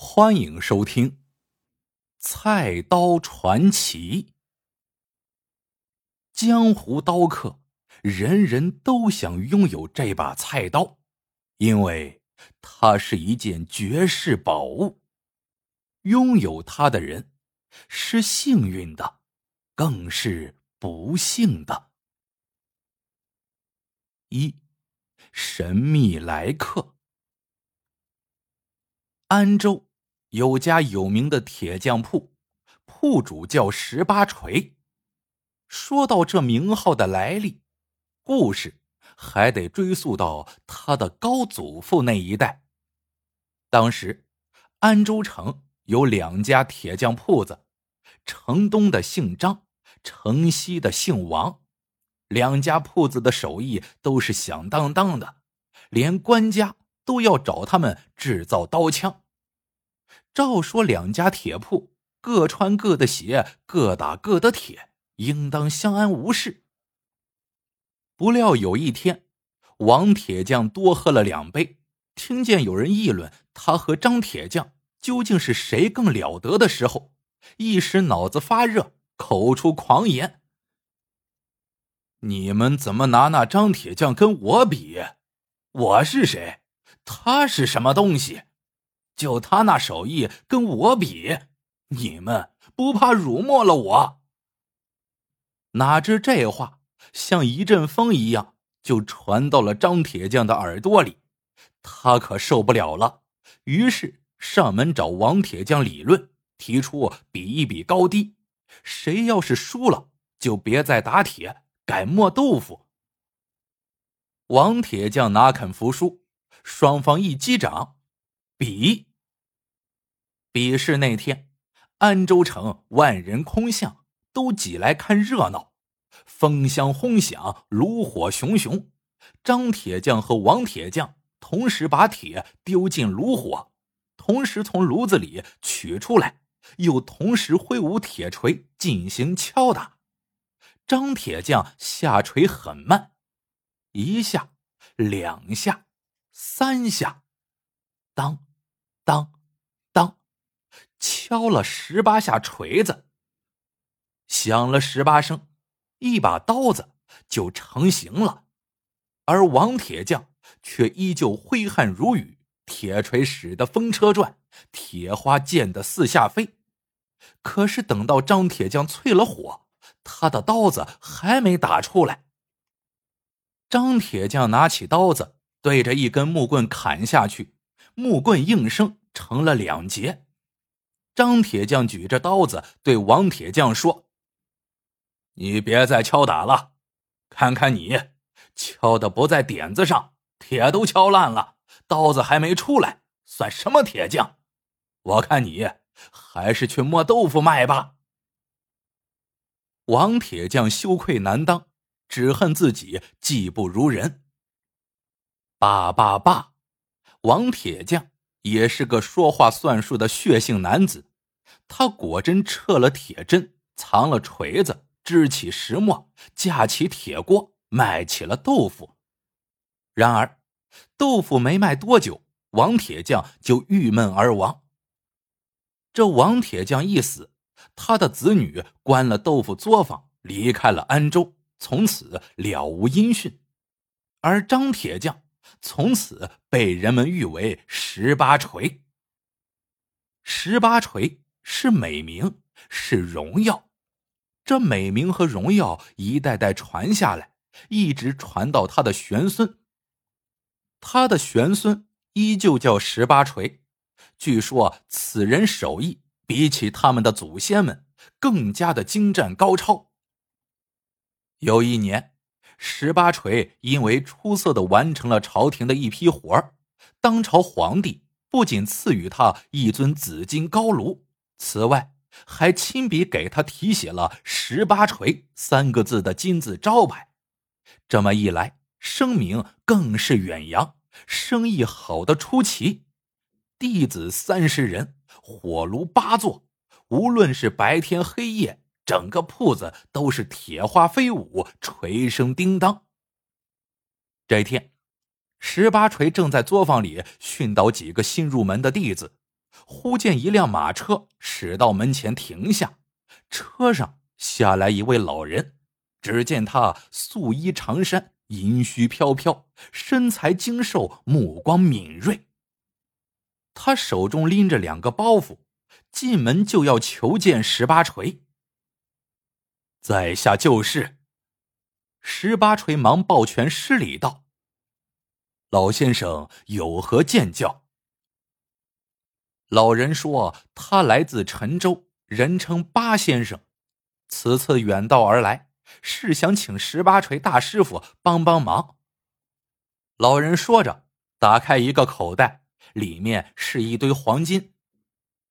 欢迎收听《菜刀传奇》。江湖刀客，人人都想拥有这把菜刀，因为它是一件绝世宝物。拥有它的人是幸运的，更是不幸的。一，神秘来客，安州。有家有名的铁匠铺，铺主叫十八锤。说到这名号的来历，故事还得追溯到他的高祖父那一代。当时，安州城有两家铁匠铺子，城东的姓张，城西的姓王。两家铺子的手艺都是响当当的，连官家都要找他们制造刀枪。照说两家铁铺各穿各的鞋，各打各的铁，应当相安无事。不料有一天，王铁匠多喝了两杯，听见有人议论他和张铁匠究竟是谁更了得的时候，一时脑子发热，口出狂言：“你们怎么拿那张铁匠跟我比？我是谁？他是什么东西？”就他那手艺跟我比，你们不怕辱没了我？哪知这话像一阵风一样，就传到了张铁匠的耳朵里。他可受不了了，于是上门找王铁匠理论，提出比一比高低，谁要是输了，就别再打铁，改磨豆腐。王铁匠哪肯服输？双方一击掌，比。比试那天，安州城万人空巷，都挤来看热闹。风箱轰响，炉火熊熊。张铁匠和王铁匠同时把铁丢进炉火，同时从炉子里取出来，又同时挥舞铁锤进行敲打。张铁匠下锤很慢，一下，两下，三下，当，当。敲了十八下锤子，响了十八声，一把刀子就成型了。而王铁匠却依旧挥汗如雨，铁锤使得风车转，铁花溅得四下飞。可是等到张铁匠淬了火，他的刀子还没打出来。张铁匠拿起刀子，对着一根木棍砍下去，木棍应声成了两截。张铁匠举着刀子对王铁匠说：“你别再敲打了，看看你敲的不在点子上，铁都敲烂了，刀子还没出来，算什么铁匠？我看你还是去磨豆腐卖吧。”王铁匠羞愧难当，只恨自己技不如人。罢罢罢，王铁匠也是个说话算数的血性男子。他果真撤了铁针，藏了锤子，支起石磨，架起铁锅，卖起了豆腐。然而，豆腐没卖多久，王铁匠就郁闷而亡。这王铁匠一死，他的子女关了豆腐作坊，离开了安州，从此了无音讯。而张铁匠从此被人们誉为十八锤。十八锤。是美名，是荣耀。这美名和荣耀一代代传下来，一直传到他的玄孙。他的玄孙依旧叫十八锤。据说此人手艺比起他们的祖先们更加的精湛高超。有一年，十八锤因为出色的完成了朝廷的一批活儿，当朝皇帝不仅赐予他一尊紫金高炉。此外，还亲笔给他题写了“十八锤”三个字的金字招牌。这么一来，声名更是远扬，生意好的出奇。弟子三十人，火炉八座，无论是白天黑夜，整个铺子都是铁花飞舞，锤声叮当。这一天，十八锤正在作坊里训导几个新入门的弟子。忽见一辆马车驶到门前停下，车上下来一位老人。只见他素衣长衫，银须飘飘，身材精瘦，目光敏锐。他手中拎着两个包袱，进门就要求见十八锤。在下就是。十八锤忙抱拳施礼道：“老先生有何见教？”老人说：“他来自陈州，人称八先生，此次远道而来，是想请十八锤大师傅帮帮忙。”老人说着，打开一个口袋，里面是一堆黄金。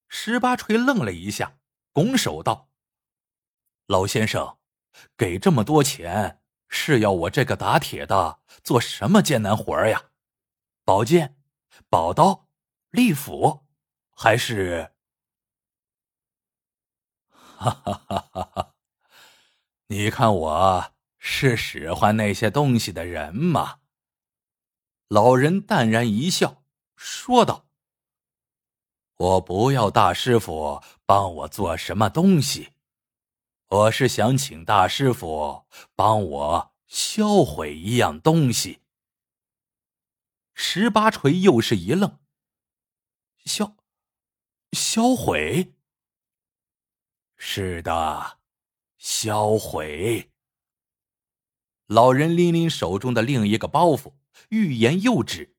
十八锤愣了一下，拱手道：“老先生，给这么多钱，是要我这个打铁的做什么艰难活呀？宝剑、宝刀、利斧？”还是，哈哈哈哈哈！你看我是使唤那些东西的人吗？老人淡然一笑，说道：“我不要大师傅帮我做什么东西，我是想请大师傅帮我销毁一样东西。”十八锤又是一愣，销。销毁。是的，销毁。老人拎拎手中的另一个包袱，欲言又止。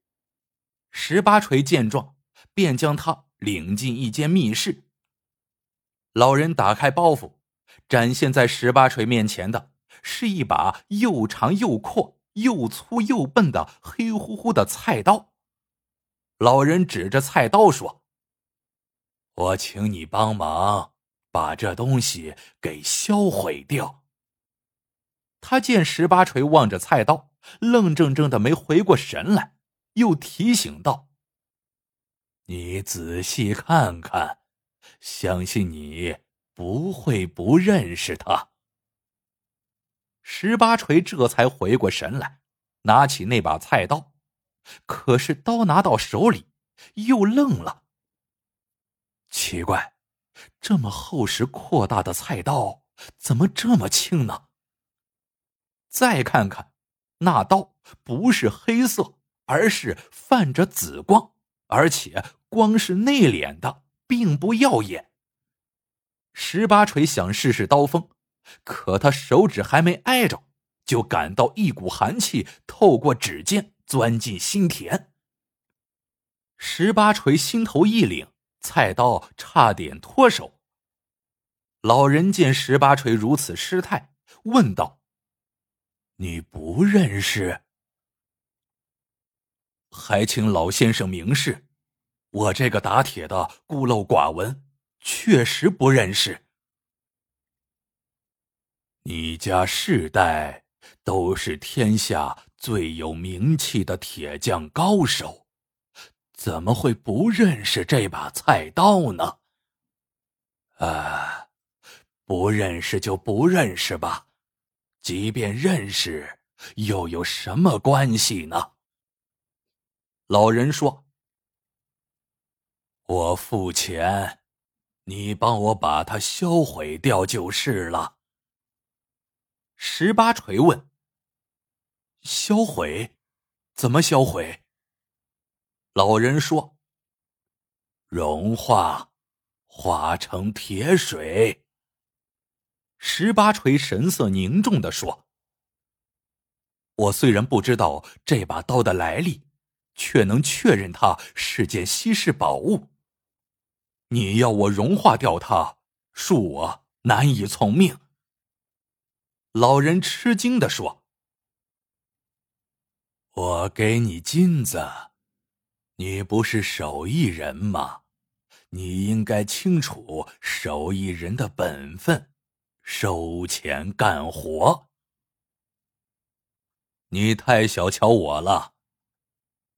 十八锤见状，便将他领进一间密室。老人打开包袱，展现在十八锤面前的是一把又长又阔、又粗又笨的黑乎乎的菜刀。老人指着菜刀说。我请你帮忙把这东西给销毁掉。他见十八锤望着菜刀，愣怔怔的没回过神来，又提醒道：“你仔细看看，相信你不会不认识他。”十八锤这才回过神来，拿起那把菜刀，可是刀拿到手里，又愣了。奇怪，这么厚实阔大的菜刀怎么这么轻呢？再看看，那刀不是黑色，而是泛着紫光，而且光是内敛的，并不耀眼。十八锤想试试刀锋，可他手指还没挨着，就感到一股寒气透过指尖钻进心田。十八锤心头一凛。菜刀差点脱手。老人见十八锤如此失态，问道：“你不认识？还请老先生明示。我这个打铁的孤陋寡闻，确实不认识。你家世代都是天下最有名气的铁匠高手。”怎么会不认识这把菜刀呢？啊，不认识就不认识吧，即便认识，又有什么关系呢？老人说：“我付钱，你帮我把它销毁掉就是了。”十八锤问：“销毁？怎么销毁？”老人说：“融化，化成铁水。”十八锤神色凝重的说：“我虽然不知道这把刀的来历，却能确认它是件稀世宝物。你要我融化掉它，恕我难以从命。”老人吃惊的说：“我给你金子。”你不是手艺人吗？你应该清楚手艺人的本分，收钱干活。你太小瞧我了。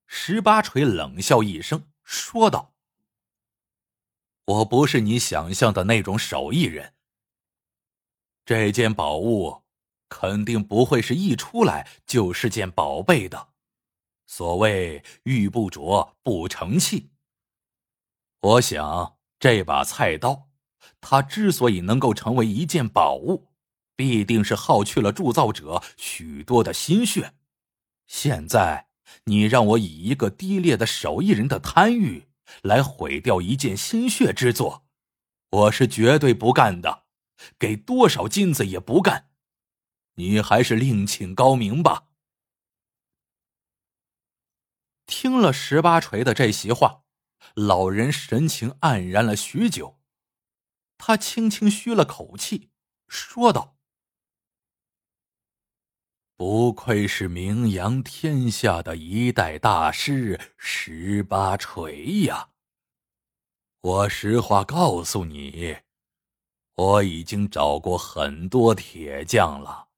十八锤冷笑一声，说道：“我不是你想象的那种手艺人。这件宝物肯定不会是一出来就是件宝贝的。”所谓玉不琢不成器。我想这把菜刀，它之所以能够成为一件宝物，必定是耗去了铸造者许多的心血。现在你让我以一个低劣的手艺人的贪欲来毁掉一件心血之作，我是绝对不干的，给多少金子也不干。你还是另请高明吧。听了十八锤的这席话，老人神情黯然了许久。他轻轻吁了口气，说道：“不愧是名扬天下的一代大师十八锤呀！我实话告诉你，我已经找过很多铁匠了，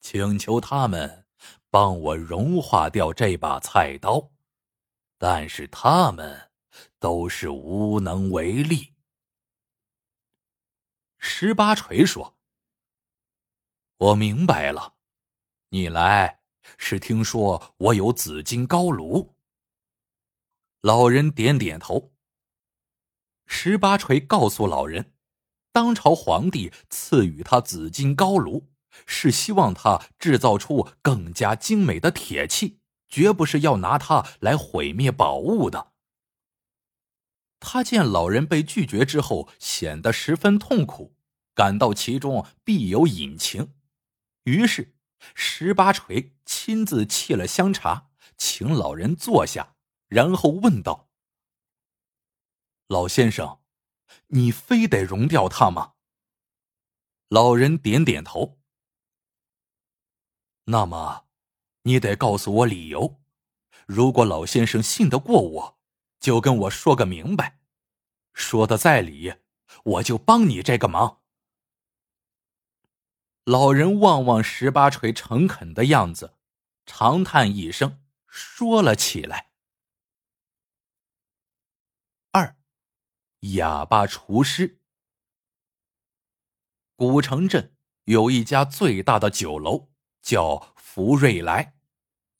请求他们帮我融化掉这把菜刀。”但是他们都是无能为力。十八锤说：“我明白了，你来是听说我有紫金高炉。”老人点点头。十八锤告诉老人，当朝皇帝赐予他紫金高炉，是希望他制造出更加精美的铁器。绝不是要拿它来毁灭宝物的。他见老人被拒绝之后，显得十分痛苦，感到其中必有隐情，于是十八锤亲自沏了香茶，请老人坐下，然后问道：“老先生，你非得融掉它吗？”老人点点头。那么。你得告诉我理由，如果老先生信得过我，就跟我说个明白。说的在理，我就帮你这个忙。老人望望十八锤诚恳的样子，长叹一声，说了起来：“二，哑巴厨师。古城镇有一家最大的酒楼，叫福瑞来。”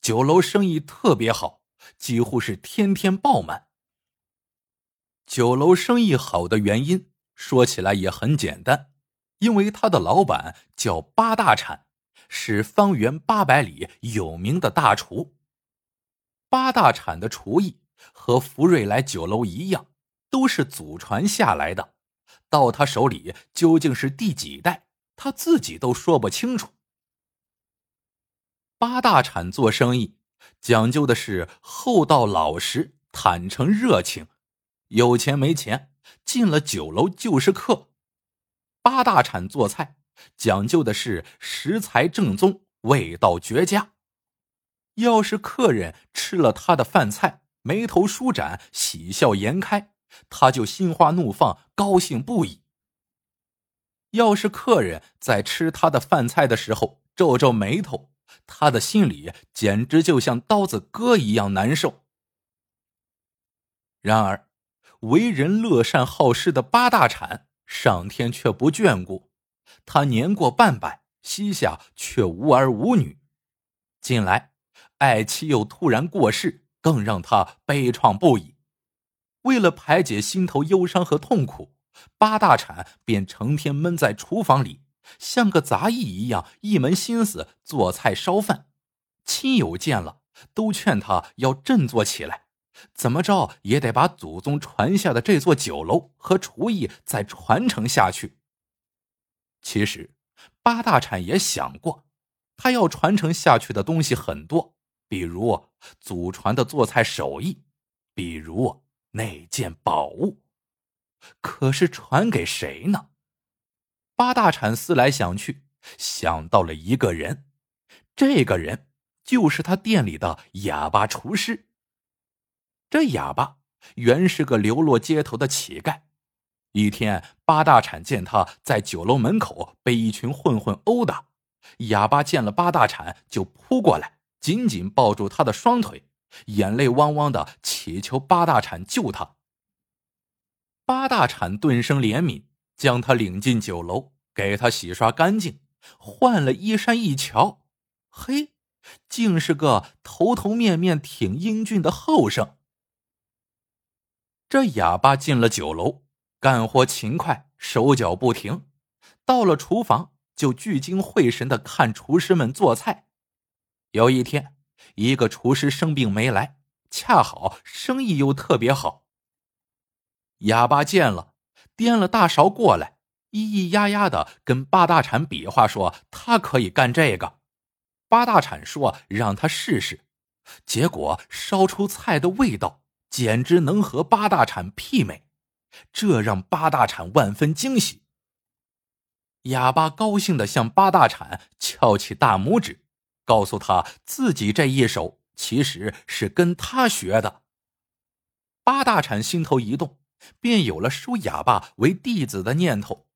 酒楼生意特别好，几乎是天天爆满。酒楼生意好的原因说起来也很简单，因为他的老板叫八大铲，是方圆八百里有名的大厨。八大铲的厨艺和福瑞来酒楼一样，都是祖传下来的，到他手里究竟是第几代，他自己都说不清楚。八大铲做生意讲究的是厚道老实、坦诚热情，有钱没钱进了酒楼就是客。八大铲做菜讲究的是食材正宗、味道绝佳。要是客人吃了他的饭菜，眉头舒展、喜笑颜开，他就心花怒放、高兴不已。要是客人在吃他的饭菜的时候皱皱眉头，他的心里简直就像刀子割一样难受。然而，为人乐善好施的八大铲，上天却不眷顾。他年过半百，膝下却无儿无女。近来，爱妻又突然过世，更让他悲怆不已。为了排解心头忧伤和痛苦，八大铲便成天闷在厨房里。像个杂役一样，一门心思做菜烧饭。亲友见了，都劝他要振作起来，怎么着也得把祖宗传下的这座酒楼和厨艺再传承下去。其实，八大铲也想过，他要传承下去的东西很多，比如祖传的做菜手艺，比如那件宝物。可是传给谁呢？八大铲思来想去，想到了一个人，这个人就是他店里的哑巴厨师。这哑巴原是个流落街头的乞丐。一天，八大铲见他在酒楼门口被一群混混殴打，哑巴见了八大铲就扑过来，紧紧抱住他的双腿，眼泪汪汪的祈求八大铲救他。八大铲顿生怜悯。将他领进酒楼，给他洗刷干净，换了衣衫一瞧，嘿，竟是个头头面面挺英俊的后生。这哑巴进了酒楼，干活勤快，手脚不停，到了厨房就聚精会神的看厨师们做菜。有一天，一个厨师生病没来，恰好生意又特别好。哑巴见了，掂了大勺过来，咿咿呀呀的跟八大铲比划说他可以干这个。八大铲说让他试试，结果烧出菜的味道简直能和八大铲媲美，这让八大铲万分惊喜。哑巴高兴的向八大铲翘起大拇指。告诉他自己这一手其实是跟他学的。八大铲心头一动，便有了收哑巴为弟子的念头。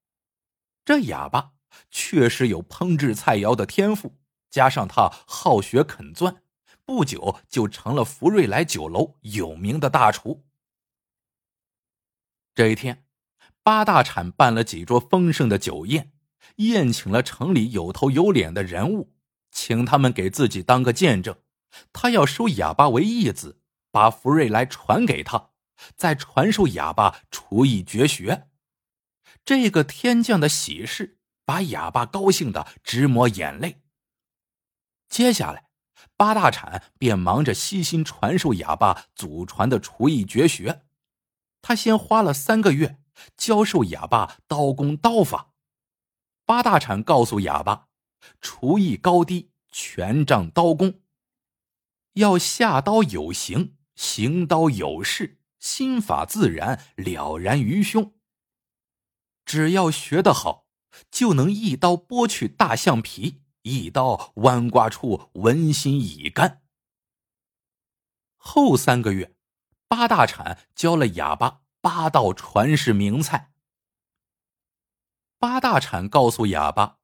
这哑巴确实有烹制菜肴的天赋，加上他好学肯钻，不久就成了福瑞来酒楼有名的大厨。这一天，八大铲办了几桌丰盛的酒宴，宴请了城里有头有脸的人物。请他们给自己当个见证，他要收哑巴为义子，把福瑞来传给他，在传授哑巴厨艺绝学。这个天降的喜事，把哑巴高兴的直抹眼泪。接下来，八大铲便忙着悉心传授哑巴祖传的厨艺绝学。他先花了三个月教授哑巴刀工刀法。八大铲告诉哑巴。厨艺高低，权杖刀工。要下刀有形，行刀有势，心法自然，了然于胸。只要学得好，就能一刀剥去大象皮，一刀剜刮出文心乙肝。后三个月，八大铲教了哑巴八道传世名菜。八大铲告诉哑巴。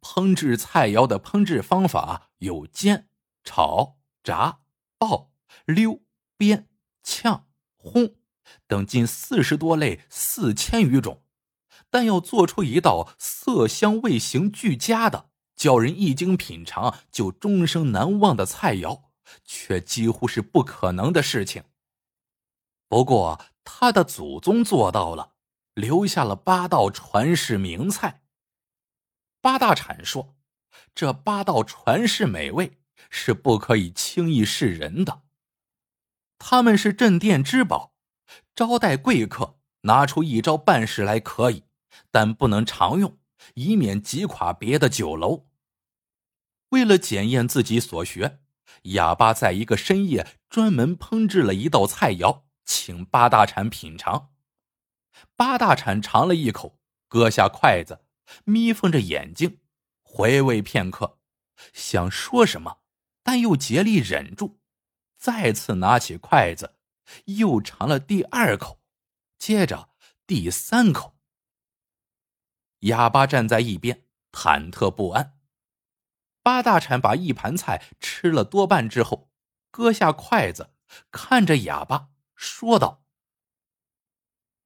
烹制菜肴的烹制方法有煎、炒、炸、爆、溜、煸、炝、烘等近四十多类，四千余种。但要做出一道色香味形俱佳的、叫人一经品尝就终生难忘的菜肴，却几乎是不可能的事情。不过，他的祖宗做到了，留下了八道传世名菜。八大铲说：“这八道传世美味是不可以轻易示人的，他们是镇店之宝，招待贵客拿出一招半式来可以，但不能常用，以免击垮别的酒楼。”为了检验自己所学，哑巴在一个深夜专门烹制了一道菜肴，请八大铲品尝。八大铲尝了一口，搁下筷子。眯缝着眼睛，回味片刻，想说什么，但又竭力忍住。再次拿起筷子，又尝了第二口，接着第三口。哑巴站在一边，忐忑不安。八大铲把一盘菜吃了多半之后，搁下筷子，看着哑巴说道：“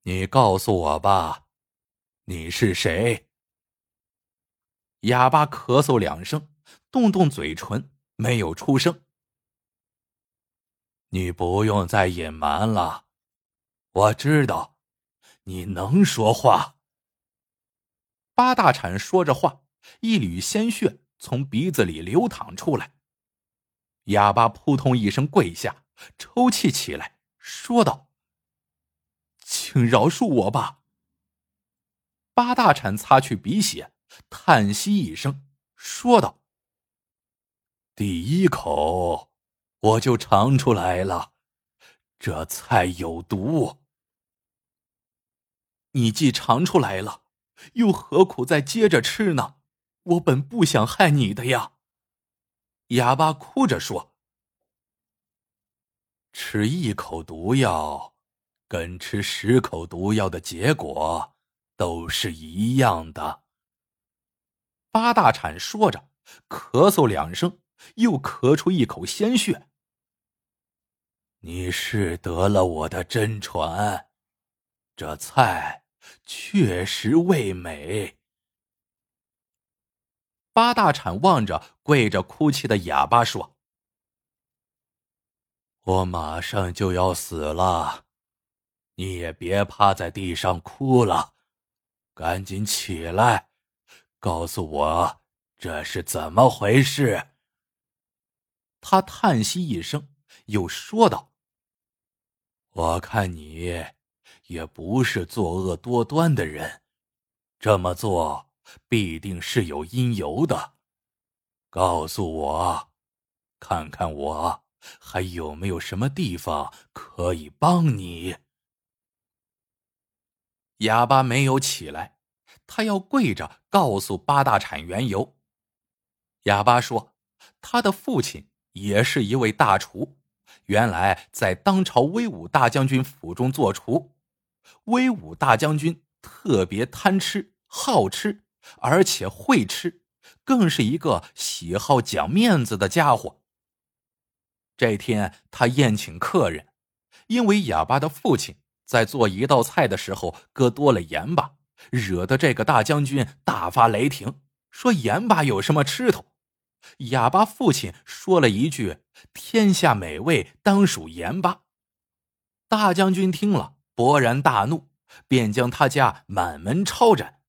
你告诉我吧，你是谁？”哑巴咳嗽两声，动动嘴唇，没有出声。你不用再隐瞒了，我知道，你能说话。八大铲说着话，一缕鲜血从鼻子里流淌出来。哑巴扑通一声跪下，抽泣起来，说道：“请饶恕我吧。”八大铲擦去鼻血。叹息一声，说道：“第一口我就尝出来了，这菜有毒。你既尝出来了，又何苦再接着吃呢？我本不想害你的呀。”哑巴哭着说：“吃一口毒药，跟吃十口毒药的结果都是一样的。”八大铲说着，咳嗽两声，又咳出一口鲜血。你是得了我的真传，这菜确实味美。八大铲望着跪着哭泣的哑巴说：“我马上就要死了，你也别趴在地上哭了，赶紧起来，告诉我这是怎么回事。他叹息一声，又说道：“我看你也不是作恶多端的人，这么做必定是有因由的。告诉我，看看我还有没有什么地方可以帮你。”哑巴没有起来，他要跪着告诉八大铲缘由。哑巴说：“他的父亲也是一位大厨，原来在当朝威武大将军府中做厨。威武大将军特别贪吃、好吃，而且会吃，更是一个喜好讲面子的家伙。这天他宴请客人，因为哑巴的父亲。”在做一道菜的时候，搁多了盐巴，惹得这个大将军大发雷霆，说盐巴有什么吃头？哑巴父亲说了一句：“天下美味当属盐巴。”大将军听了，勃然大怒，便将他家满门抄斩。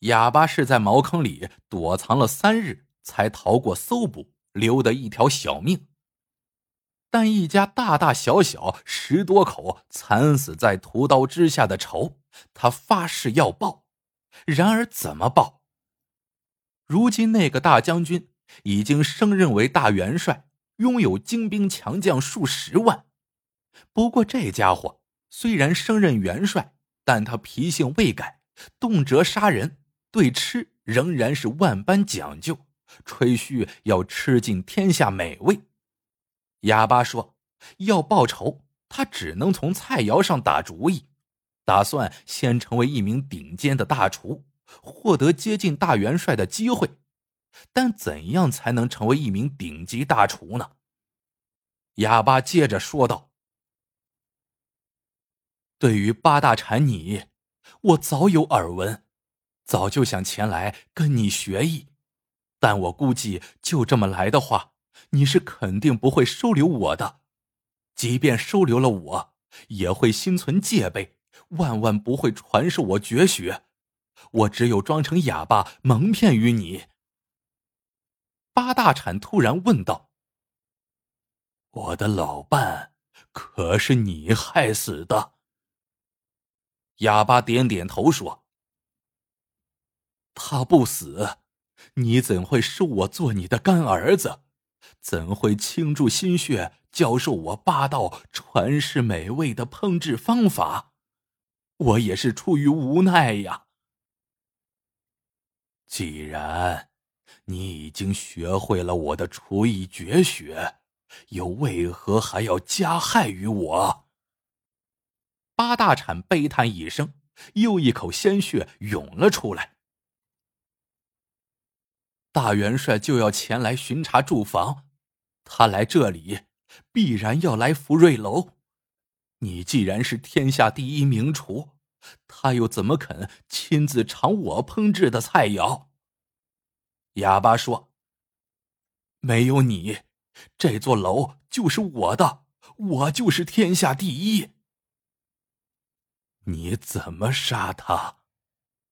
哑巴是在茅坑里躲藏了三日，才逃过搜捕，留得一条小命。但一家大大小小十多口惨死在屠刀之下的仇，他发誓要报。然而怎么报？如今那个大将军已经升任为大元帅，拥有精兵强将数十万。不过这家伙虽然升任元帅，但他脾性未改，动辄杀人，对吃仍然是万般讲究，吹嘘要吃尽天下美味。哑巴说：“要报仇，他只能从菜肴上打主意，打算先成为一名顶尖的大厨，获得接近大元帅的机会。但怎样才能成为一名顶级大厨呢？”哑巴接着说道：“对于八大禅你，我早有耳闻，早就想前来跟你学艺，但我估计就这么来的话。”你是肯定不会收留我的，即便收留了我，也会心存戒备，万万不会传授我绝学。我只有装成哑巴，蒙骗于你。八大铲突然问道：“我的老伴，可是你害死的？”哑巴点点头说：“他不死，你怎会收我做你的干儿子？”怎会倾注心血教授我八道传世美味的烹制方法？我也是出于无奈呀。既然你已经学会了我的厨艺绝学，又为何还要加害于我？八大铲悲叹一声，又一口鲜血涌了出来。大元帅就要前来巡查住房。他来这里，必然要来福瑞楼。你既然是天下第一名厨，他又怎么肯亲自尝我烹制的菜肴？哑巴说：“没有你，这座楼就是我的，我就是天下第一。你怎么杀他？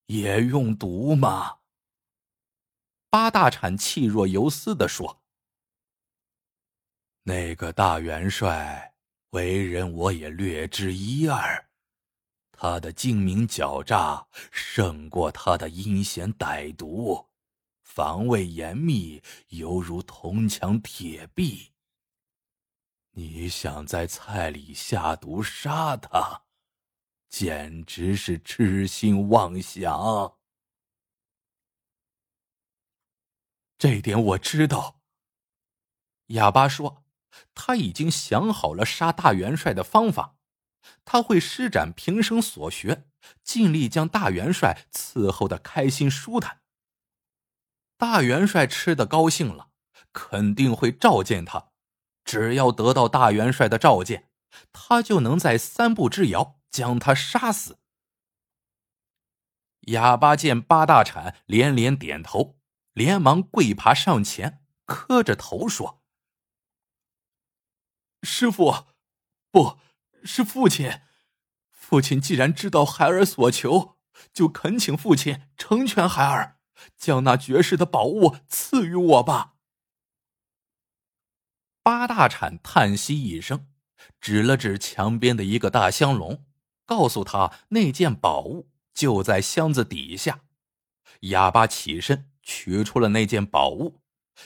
也用毒吗？”八大铲气若游丝的说。那个大元帅为人，我也略知一二。他的精明狡诈胜过他的阴险歹毒，防卫严密，犹如铜墙铁壁。你想在菜里下毒杀他，简直是痴心妄想。这点我知道。哑巴说。他已经想好了杀大元帅的方法，他会施展平生所学，尽力将大元帅伺候的开心舒坦。大元帅吃的高兴了，肯定会召见他。只要得到大元帅的召见，他就能在三步之遥将他杀死。哑巴见八大铲连连点头，连忙跪爬上前，磕着头说。师傅，不是父亲，父亲既然知道孩儿所求，就恳请父亲成全孩儿，将那绝世的宝物赐予我吧。八大铲叹息一声，指了指墙边的一个大香笼，告诉他那件宝物就在箱子底下。哑巴起身取出了那件宝物，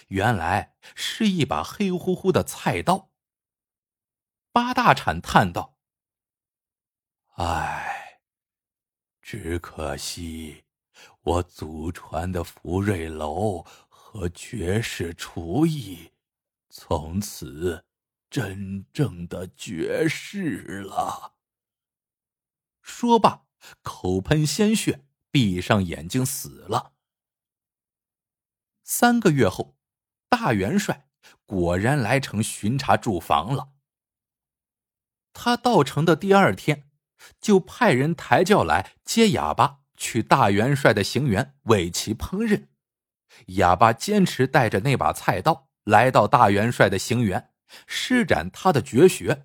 原来是一把黑乎乎的菜刀。八大铲叹道。唉，只可惜我祖传的福瑞楼和绝世厨艺，从此真正的绝世了。说罢，口喷鲜血，闭上眼睛死了。三个月后，大元帅果然来城巡查驻防了。他到城的第二天。就派人抬轿来接哑巴去大元帅的行辕为其烹饪。哑巴坚持带着那把菜刀来到大元帅的行辕，施展他的绝学，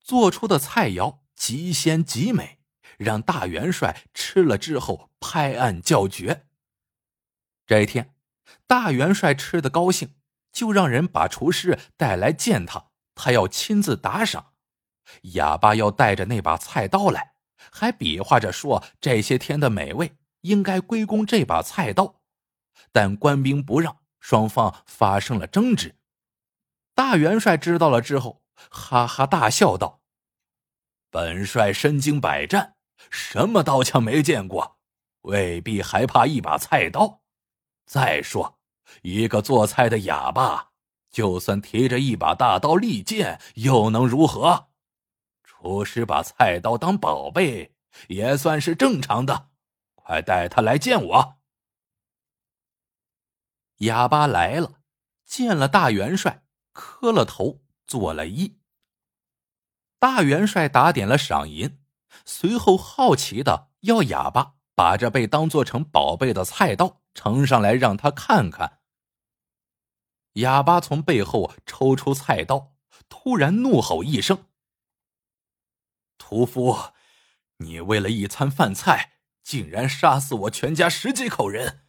做出的菜肴极鲜极美，让大元帅吃了之后拍案叫绝。这一天，大元帅吃的高兴，就让人把厨师带来见他，他要亲自打赏。哑巴要带着那把菜刀来，还比划着说这些天的美味应该归功这把菜刀，但官兵不让，双方发生了争执。大元帅知道了之后，哈哈大笑道：“本帅身经百战，什么刀枪没见过，未必还怕一把菜刀。再说，一个做菜的哑巴，就算提着一把大刀利剑，又能如何？”厨师把菜刀当宝贝，也算是正常的。快带他来见我。哑巴来了，见了大元帅，磕了头，做了揖。大元帅打点了赏银，随后好奇的要哑巴把这被当做成宝贝的菜刀呈上来，让他看看。哑巴从背后抽出菜刀，突然怒吼一声。屠夫，你为了一餐饭菜，竟然杀死我全家十几口人，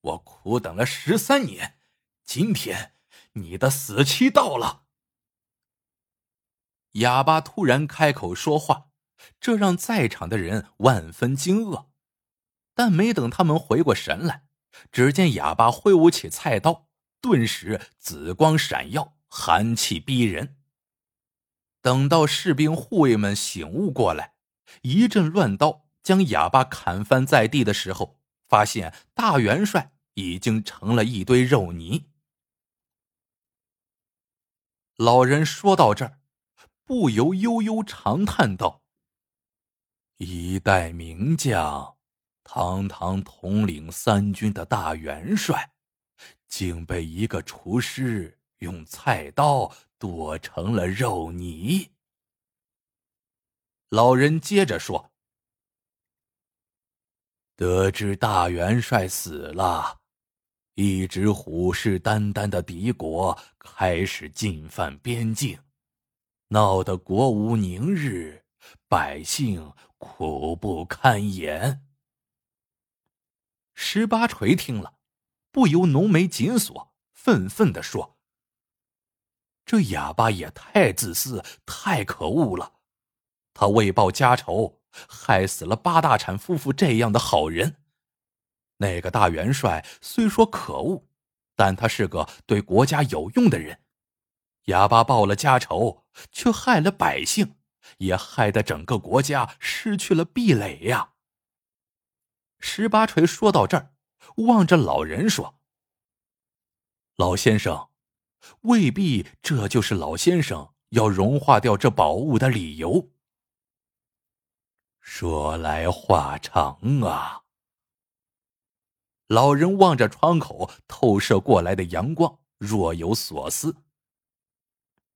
我苦等了十三年，今天你的死期到了。哑巴突然开口说话，这让在场的人万分惊愕，但没等他们回过神来，只见哑巴挥舞起菜刀，顿时紫光闪耀，寒气逼人。等到士兵护卫们醒悟过来，一阵乱刀将哑巴砍翻在地的时候，发现大元帅已经成了一堆肉泥。老人说到这儿，不由悠悠长叹道：“一代名将，堂堂统领三军的大元帅，竟被一个厨师用菜刀。”剁成了肉泥。老人接着说：“得知大元帅死了，一直虎视眈眈的敌国开始进犯边境，闹得国无宁日，百姓苦不堪言。”十八锤听了，不由浓眉紧锁，愤愤的说。这哑巴也太自私、太可恶了！他为报家仇，害死了八大产夫妇这样的好人。那个大元帅虽说可恶，但他是个对国家有用的人。哑巴报了家仇，却害了百姓，也害得整个国家失去了壁垒呀。十八锤说到这儿，望着老人说：“老先生。”未必，这就是老先生要融化掉这宝物的理由。说来话长啊。老人望着窗口透射过来的阳光，若有所思。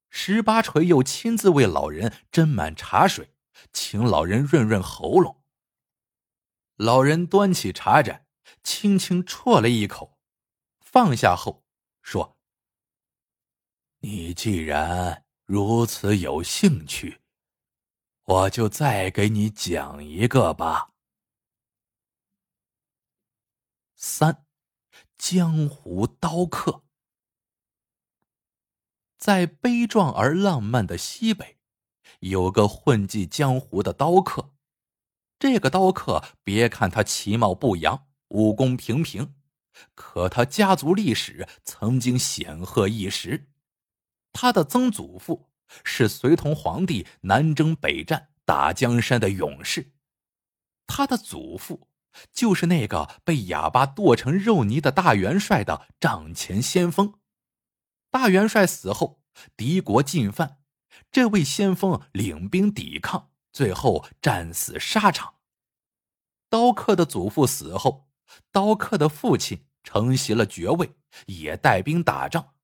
十八锤又亲自为老人斟满茶水，请老人润润喉咙。老人端起茶盏，轻轻啜了一口，放下后说。你既然如此有兴趣，我就再给你讲一个吧。三，江湖刀客。在悲壮而浪漫的西北，有个混迹江湖的刀客。这个刀客，别看他其貌不扬，武功平平，可他家族历史曾经显赫一时。他的曾祖父是随同皇帝南征北战、打江山的勇士，他的祖父就是那个被哑巴剁成肉泥的大元帅的帐前先锋。大元帅死后，敌国进犯，这位先锋领兵抵抗，最后战死沙场。刀客的祖父死后，刀客的父亲承袭了爵位，也带兵打仗。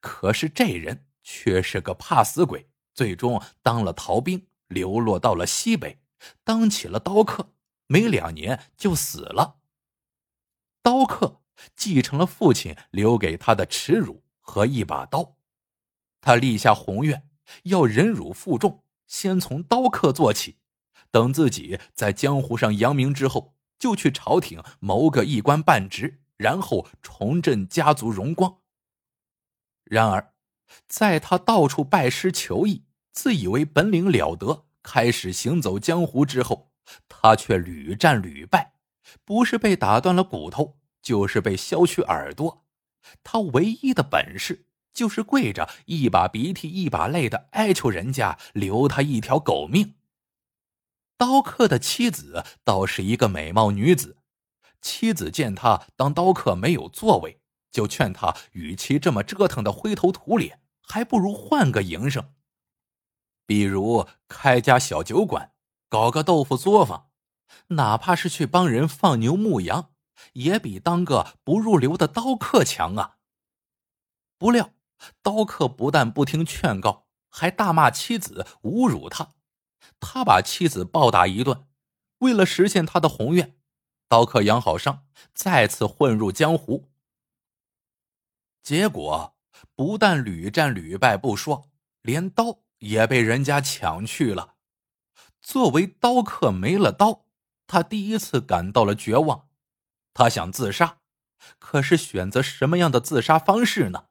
可是这人却是个怕死鬼，最终当了逃兵，流落到了西北，当起了刀客。没两年就死了。刀客继承了父亲留给他的耻辱和一把刀，他立下宏愿，要忍辱负重，先从刀客做起。等自己在江湖上扬名之后，就去朝廷谋个一官半职，然后重振家族荣光。然而，在他到处拜师求艺，自以为本领了得，开始行走江湖之后，他却屡战屡败，不是被打断了骨头，就是被削去耳朵。他唯一的本事就是跪着，一把鼻涕一把泪的哀求人家留他一条狗命。刀客的妻子倒是一个美貌女子，妻子见他当刀客没有作为，就劝他，与其这么折腾的灰头土脸，还不如换个营生，比如开家小酒馆，搞个豆腐作坊，哪怕是去帮人放牛牧羊，也比当个不入流的刀客强啊。不料，刀客不但不听劝告，还大骂妻子，侮辱他。他把妻子暴打一顿，为了实现他的宏愿，刀客养好伤，再次混入江湖。结果不但屡战屡败不说，连刀也被人家抢去了。作为刀客，没了刀，他第一次感到了绝望。他想自杀，可是选择什么样的自杀方式呢？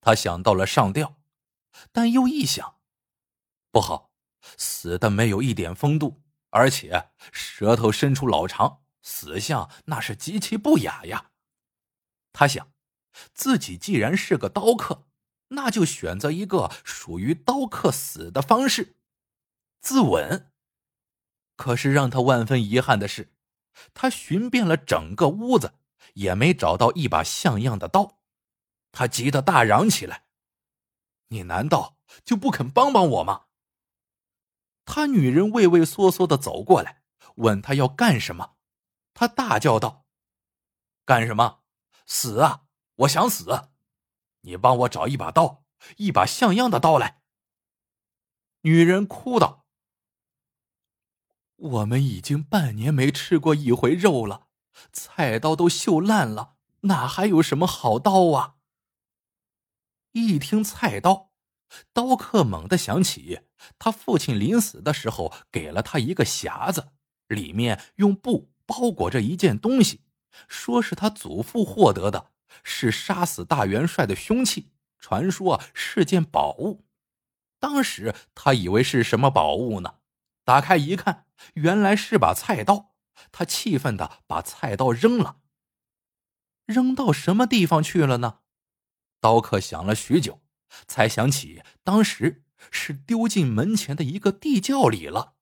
他想到了上吊，但又一想，不好。死的没有一点风度，而且舌头伸出老长，死相那是极其不雅呀。他想，自己既然是个刀客，那就选择一个属于刀客死的方式，自刎。可是让他万分遗憾的是，他寻遍了整个屋子，也没找到一把像样的刀。他急得大嚷起来：“你难道就不肯帮帮我吗？”他女人畏畏缩缩的走过来，问他要干什么。他大叫道：“干什么？死啊！我想死！你帮我找一把刀，一把像样的刀来。”女人哭道：“我们已经半年没吃过一回肉了，菜刀都锈烂了，哪还有什么好刀啊？”一听菜刀。刀客猛地想起，他父亲临死的时候给了他一个匣子，里面用布包裹着一件东西，说是他祖父获得的，是杀死大元帅的凶器，传说是件宝物。当时他以为是什么宝物呢？打开一看，原来是把菜刀。他气愤的把菜刀扔了，扔到什么地方去了呢？刀客想了许久。才想起当时是丢进门前的一个地窖里了。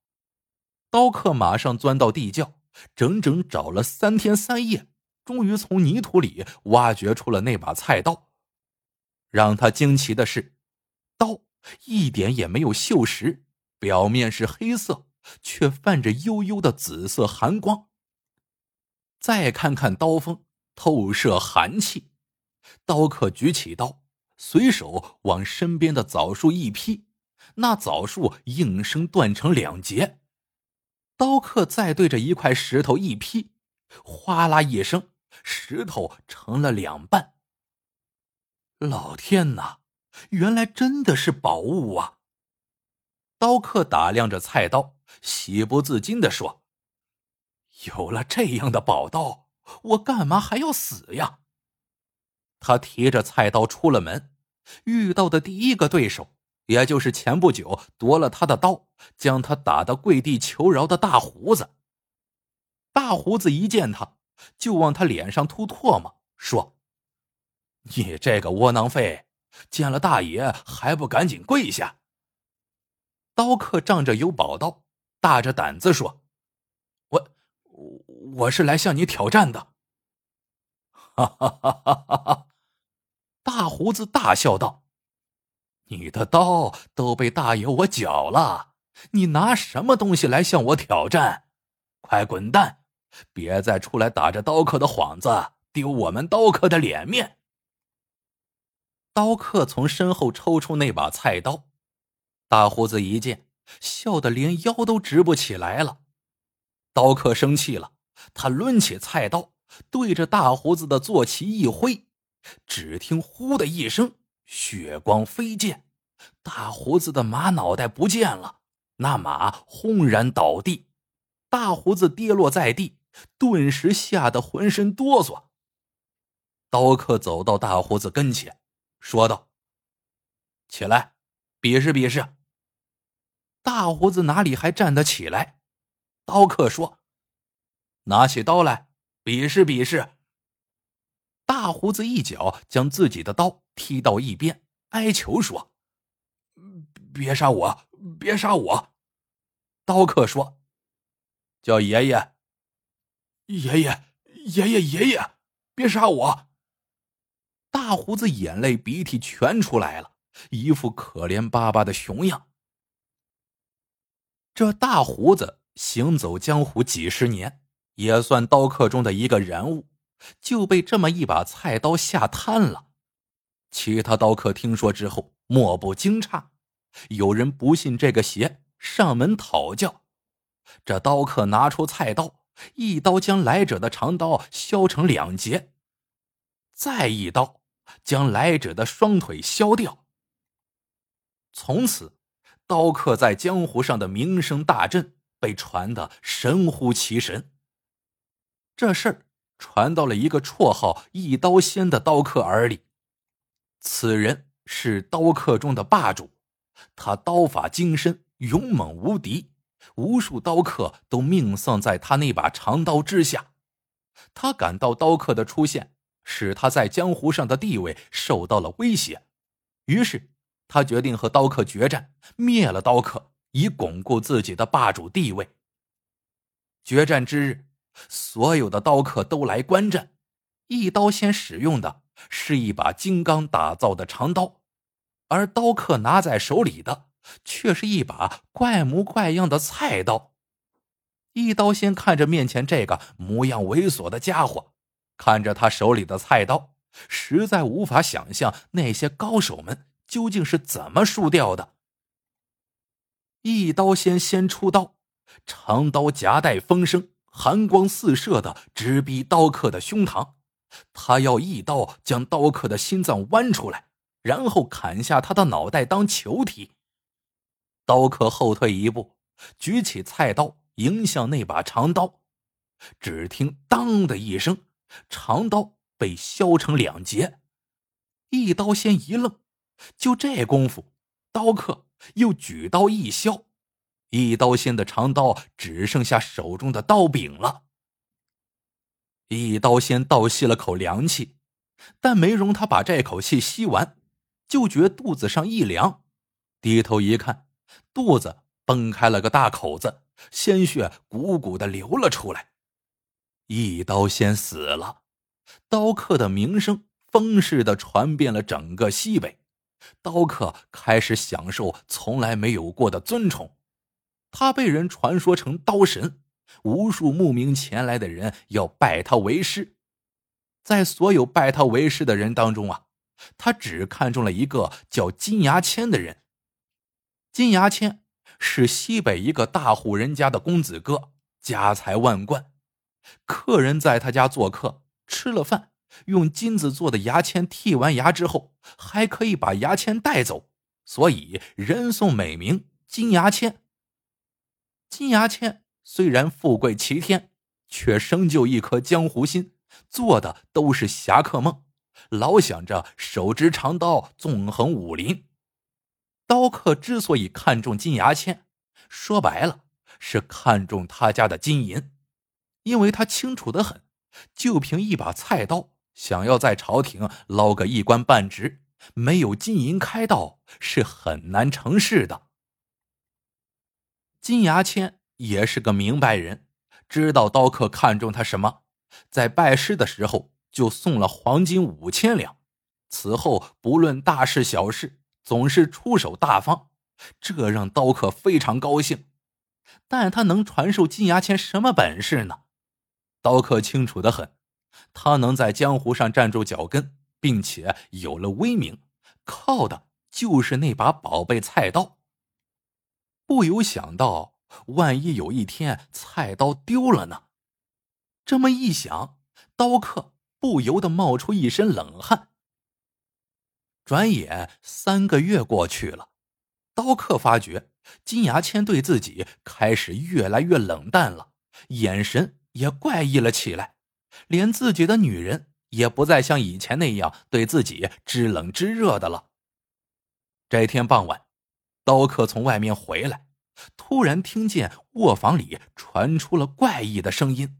刀客马上钻到地窖，整整找了三天三夜，终于从泥土里挖掘出了那把菜刀。让他惊奇的是，刀一点也没有锈蚀，表面是黑色，却泛着幽幽的紫色寒光。再看看刀锋，透射寒气。刀客举起刀。随手往身边的枣树一劈，那枣树应声断成两截。刀客再对着一块石头一劈，哗啦一声，石头成了两半。老天哪，原来真的是宝物啊！刀客打量着菜刀，喜不自禁的说：“有了这样的宝刀，我干嘛还要死呀？”他提着菜刀出了门，遇到的第一个对手，也就是前不久夺了他的刀，将他打得跪地求饶的大胡子。大胡子一见他，就往他脸上吐唾沫，说：“你这个窝囊废，见了大爷还不赶紧跪下！”刀客仗着有宝刀，大着胆子说：“我，我是来向你挑战的。”哈哈哈哈哈哈！大胡子大笑道：“你的刀都被大爷我缴了，你拿什么东西来向我挑战？快滚蛋！别再出来打着刀客的幌子，丢我们刀客的脸面！”刀客从身后抽出那把菜刀。大胡子一见，笑得连腰都直不起来了。刀客生气了，他抡起菜刀，对着大胡子的坐骑一挥，只听“呼”的一声，血光飞溅，大胡子的马脑袋不见了，那马轰然倒地，大胡子跌落在地，顿时吓得浑身哆嗦。刀客走到大胡子跟前，说道：“起来。”比试比试。大胡子哪里还站得起来？刀客说：“拿起刀来，比试比试。”大胡子一脚将自己的刀踢到一边，哀求说：“别杀我，别杀我！”刀客说：“叫爷爷，爷爷，爷爷，爷爷，别杀我！”大胡子眼泪鼻涕全出来了。一副可怜巴巴的熊样。这大胡子行走江湖几十年，也算刀客中的一个人物，就被这么一把菜刀吓瘫了。其他刀客听说之后，莫不惊诧。有人不信这个邪，上门讨教。这刀客拿出菜刀，一刀将来者的长刀削成两截，再一刀将来者的双腿削掉。从此，刀客在江湖上的名声大振，被传得神乎其神。这事儿传到了一个绰号“一刀仙”的刀客耳里。此人是刀客中的霸主，他刀法精深，勇猛无敌，无数刀客都命丧在他那把长刀之下。他感到刀客的出现使他在江湖上的地位受到了威胁，于是。他决定和刀客决战，灭了刀客，以巩固自己的霸主地位。决战之日，所有的刀客都来观战。一刀仙使用的是一把金刚打造的长刀，而刀客拿在手里的却是一把怪模怪样的菜刀。一刀仙看着面前这个模样猥琐的家伙，看着他手里的菜刀，实在无法想象那些高手们。究竟是怎么输掉的？一刀仙先出刀，长刀夹带风声，寒光四射的直逼刀客的胸膛。他要一刀将刀客的心脏剜出来，然后砍下他的脑袋当球踢。刀客后退一步，举起菜刀迎向那把长刀，只听“当”的一声，长刀被削成两截。一刀仙一愣。就这功夫，刀客又举刀一削，一刀仙的长刀只剩下手中的刀柄了。一刀仙倒吸了口凉气，但没容他把这口气吸完，就觉肚子上一凉，低头一看，肚子崩开了个大口子，鲜血鼓鼓的流了出来。一刀先死了，刀客的名声风似的传遍了整个西北。刀客开始享受从来没有过的尊崇，他被人传说成刀神，无数慕名前来的人要拜他为师。在所有拜他为师的人当中啊，他只看中了一个叫金牙签的人。金牙签是西北一个大户人家的公子哥，家财万贯，客人在他家做客，吃了饭。用金子做的牙签剔完牙之后，还可以把牙签带走，所以人送美名金牙签。金牙签虽然富贵齐天，却生就一颗江湖心，做的都是侠客梦，老想着手执长刀纵横武林。刀客之所以看中金牙签，说白了是看中他家的金银，因为他清楚的很，就凭一把菜刀，想要在朝廷捞个一官半职，没有金银开道是很难成事的。金牙签也是个明白人，知道刀客看中他什么，在拜师的时候就送了黄金五千两。此后不论大事小事，总是出手大方，这让刀客非常高兴。但他能传授金牙签什么本事呢？刀客清楚的很，他能在江湖上站住脚跟，并且有了威名，靠的就是那把宝贝菜刀。不由想到，万一有一天菜刀丢了呢？这么一想，刀客不由得冒出一身冷汗。转眼三个月过去了，刀客发觉金牙签对自己开始越来越冷淡了，眼神也怪异了起来，连自己的女人也不再像以前那样对自己知冷知热的了。这天傍晚。刀客从外面回来，突然听见卧房里传出了怪异的声音。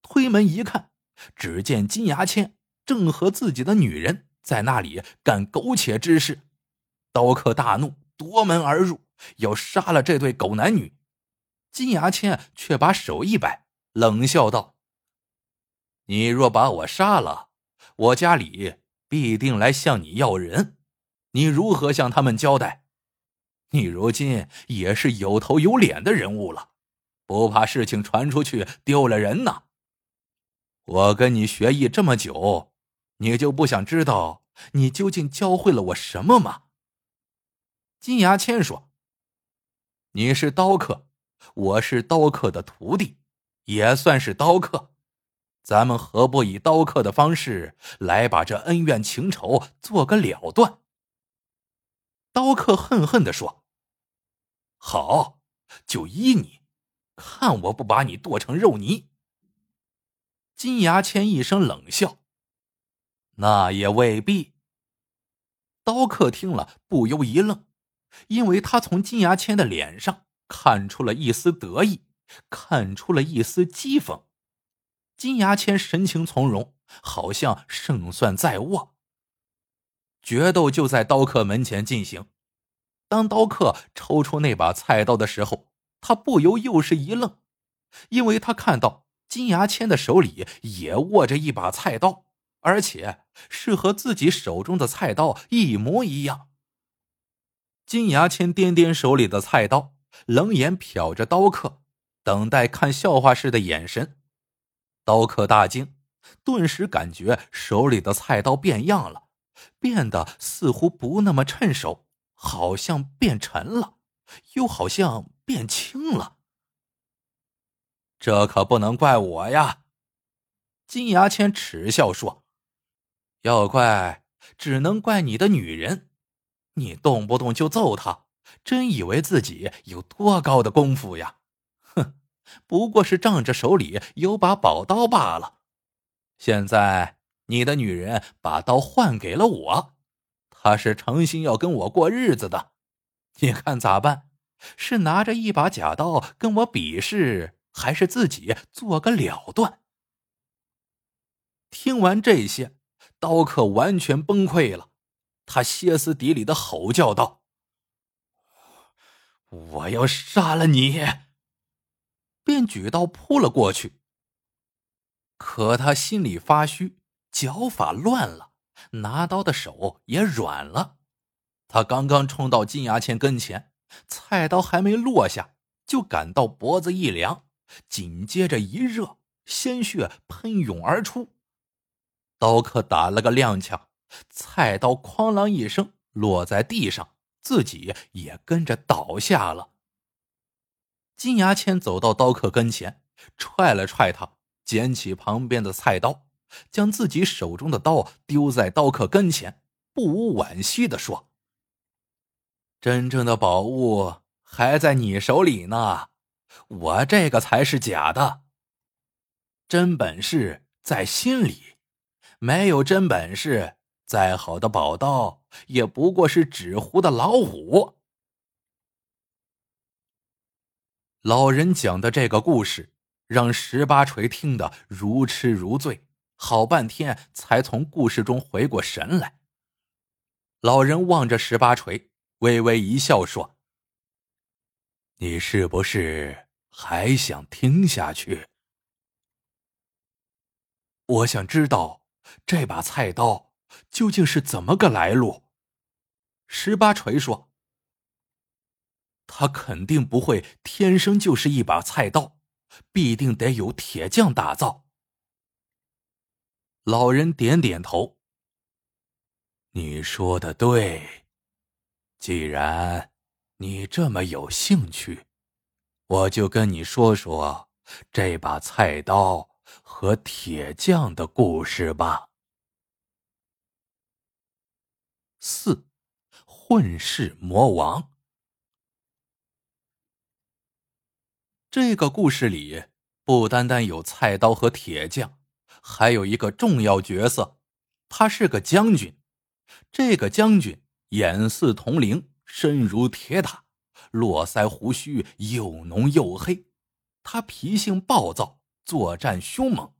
推门一看，只见金牙签正和自己的女人在那里干苟且之事。刀客大怒，夺门而入，要杀了这对狗男女。金牙签却把手一摆，冷笑道：“你若把我杀了，我家里必定来向你要人，你如何向他们交代？”你如今也是有头有脸的人物了，不怕事情传出去丢了人呐？我跟你学艺这么久，你就不想知道你究竟教会了我什么吗？金牙签说：“你是刀客，我是刀客的徒弟，也算是刀客，咱们何不以刀客的方式来把这恩怨情仇做个了断？”刀客恨恨的说：“好，就依你，看我不把你剁成肉泥。”金牙签一声冷笑：“那也未必。”刀客听了不由一愣，因为他从金牙签的脸上看出了一丝得意，看出了一丝讥讽。金牙签神情从容，好像胜算在握。决斗就在刀客门前进行。当刀客抽出那把菜刀的时候，他不由又是一愣，因为他看到金牙签的手里也握着一把菜刀，而且是和自己手中的菜刀一模一样。金牙签掂掂手里的菜刀，冷眼瞟着刀客，等待看笑话似的眼神。刀客大惊。顿时感觉手里的菜刀变样了，变得似乎不那么趁手，好像变沉了，又好像变轻了。这可不能怪我呀！金牙签耻笑说：“要怪，只能怪你的女人。你动不动就揍她，真以为自己有多高的功夫呀？哼，不过是仗着手里有把宝刀罢了。”现在你的女人把刀换给了我，她是诚心要跟我过日子的，你看咋办？是拿着一把假刀跟我比试，还是自己做个了断？听完这些，刀客完全崩溃了，他歇斯底里的吼叫道：“我要杀了你！”便举刀扑了过去。可他心里发虚，脚法乱了，拿刀的手也软了。他刚刚冲到金牙签跟前，菜刀还没落下，就感到脖子一凉，紧接着一热，鲜血喷涌而出。刀客打了个踉跄，菜刀哐啷一声落在地上，自己也跟着倒下了。金牙签走到刀客跟前，踹了踹他。捡起旁边的菜刀，将自己手中的刀丢在刀客跟前，不无惋惜的说：“真正的宝物还在你手里呢，我这个才是假的。真本事在心里，没有真本事，再好的宝刀也不过是纸糊的老虎。老人讲的这个故事，让十八锤听得如痴如醉，好半天才从故事中回过神来。老人望着十八锤，微微一笑，说：“你是不是还想听下去？我想知道这把菜刀究竟是怎么个来路。”十八锤说。他肯定不会天生就是一把菜刀，必定得有铁匠打造。老人点点头。你说的对，既然你这么有兴趣，我就跟你说说这把菜刀和铁匠的故事吧。四，混世魔王。这个故事里不单单有菜刀和铁匠，还有一个重要角色，他是个将军。这个将军眼似铜铃，身如铁塔，络腮胡须又浓又黑。他脾性暴躁，作战凶猛，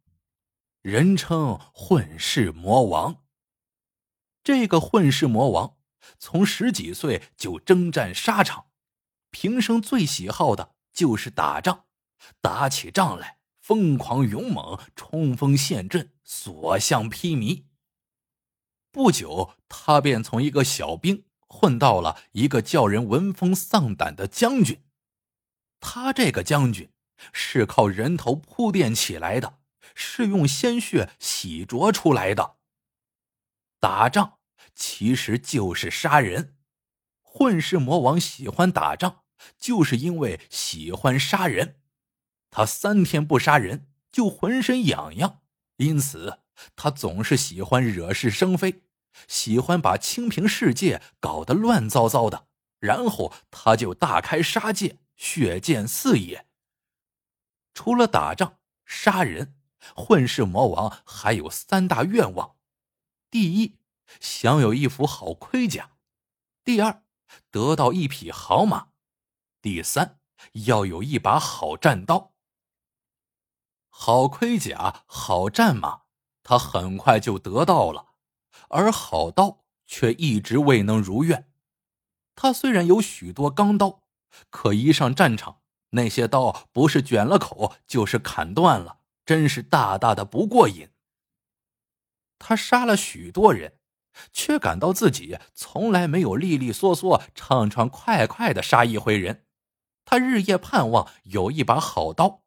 人称混世魔王。这个混世魔王从十几岁就征战沙场，平生最喜好的。就是打仗，打起仗来疯狂勇猛，冲锋陷阵，所向披靡。不久，他便从一个小兵混到了一个叫人闻风丧胆的将军。他这个将军是靠人头铺垫起来的，是用鲜血洗濯出来的。打仗其实就是杀人，混世魔王喜欢打仗。就是因为喜欢杀人，他三天不杀人就浑身痒痒，因此他总是喜欢惹是生非，喜欢把清平世界搞得乱糟糟的，然后他就大开杀戒，血溅四野。除了打仗、杀人，混世魔王还有三大愿望：第一，想有一副好盔甲；第二，得到一匹好马。第三，要有一把好战刀、好盔甲、好战马，他很快就得到了；而好刀却一直未能如愿。他虽然有许多钢刀，可一上战场，那些刀不是卷了口，就是砍断了，真是大大的不过瘾。他杀了许多人，却感到自己从来没有利利索索、畅畅快快的杀一回人。他日夜盼望有一把好刀，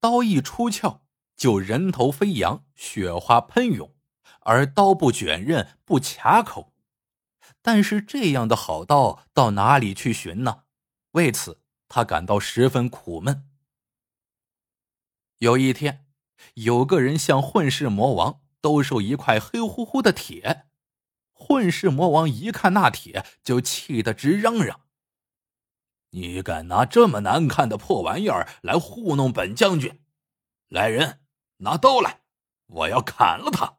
刀一出鞘就人头飞扬，血花喷涌，而刀不卷刃，不卡口。但是这样的好刀到哪里去寻呢？为此，他感到十分苦闷。有一天，有个人向混世魔王兜售一块黑乎乎的铁，混世魔王一看那铁，就气得直嚷嚷。你敢拿这么难看的破玩意儿来糊弄本将军？来人，拿刀来，我要砍了他！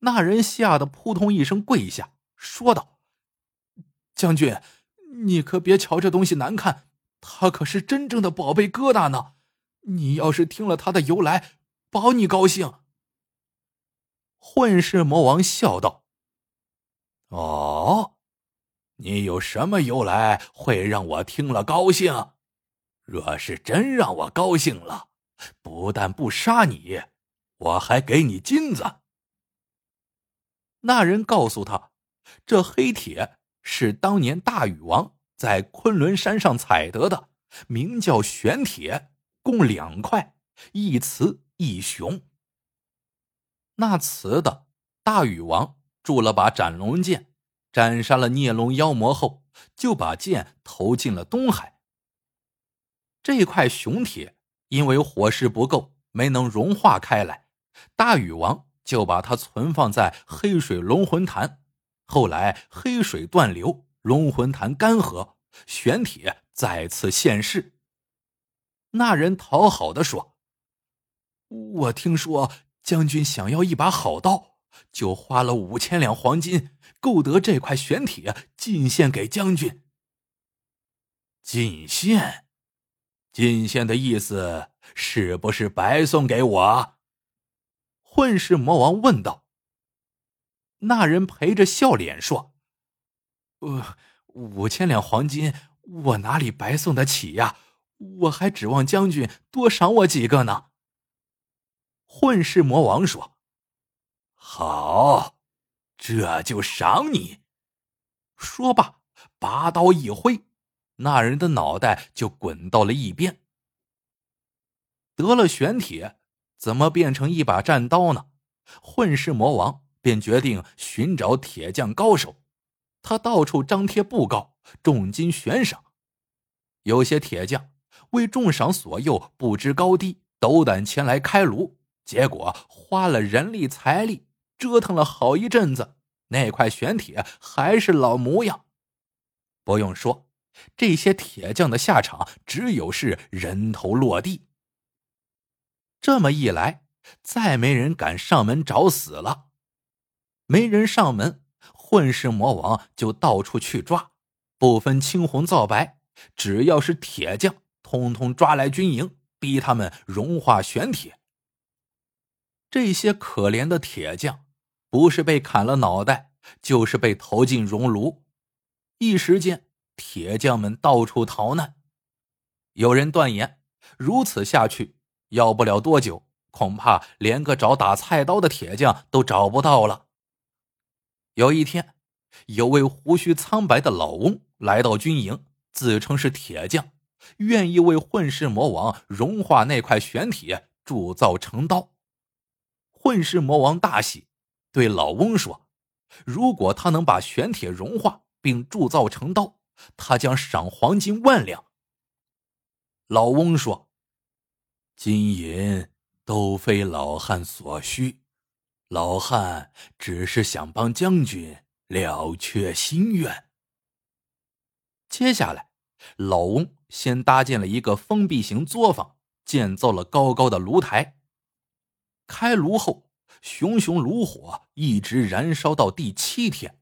那人吓得扑通一声跪下，说道：“将军，你可别瞧这东西难看，它可是真正的宝贝疙瘩呢！你要是听了它的由来，保你高兴。”混世魔王笑道：“哦。”你有什么由来会让我听了高兴？若是真让我高兴了，不但不杀你，我还给你金子。那人告诉他，这黑铁是当年大禹王在昆仑山上采得的，名叫玄铁，共两块，一雌一雄。那雌的，大禹王铸了把斩龙剑。斩杀了孽龙妖魔后，就把剑投进了东海。这块雄铁因为火势不够，没能融化开来，大禹王就把它存放在黑水龙魂潭。后来黑水断流，龙魂潭干涸，玄铁再次现世。那人讨好的说：“我听说将军想要一把好刀，就花了五千两黄金，购得这块玄铁，进献给将军。”进献，进献的意思是不是白送给我？混世魔王问道。那人陪着笑脸说：“呃，五千两黄金，我哪里白送得起呀？我还指望将军多赏我几个呢。”混世魔王说：“好，这就赏你。”说罢，拔刀一挥，那人的脑袋就滚到了一边。得了玄铁，怎么变成一把战刀呢？混世魔王。便决定寻找铁匠高手，他到处张贴布告，重金悬赏。有些铁匠为重赏所诱，不知高低，斗胆前来开炉，结果花了人力财力，折腾了好一阵子，那块玄铁还是老模样。不用说，这些铁匠的下场只有是人头落地。这么一来，再没人敢上门找死了。没人上门，混世魔王就到处去抓，不分青红皂白，只要是铁匠，通通抓来军营，逼他们融化玄铁。这些可怜的铁匠，不是被砍了脑袋，就是被投进熔炉。一时间，铁匠们到处逃难。有人断言，如此下去，要不了多久，恐怕连个找打菜刀的铁匠都找不到了。有一天，有位胡须苍白的老翁来到军营，自称是铁匠，愿意为混世魔王融化那块玄铁，铸造成刀。混世魔王大喜，对老翁说：“如果他能把玄铁融化并铸造成刀，他将赏黄金万两。”老翁说：“金银都非老汉所需。”老汉只是想帮将军了却心愿。接下来，老翁先搭建了一个封闭型作坊，建造了高高的炉台。开炉后，熊熊炉火一直燃烧到第七天。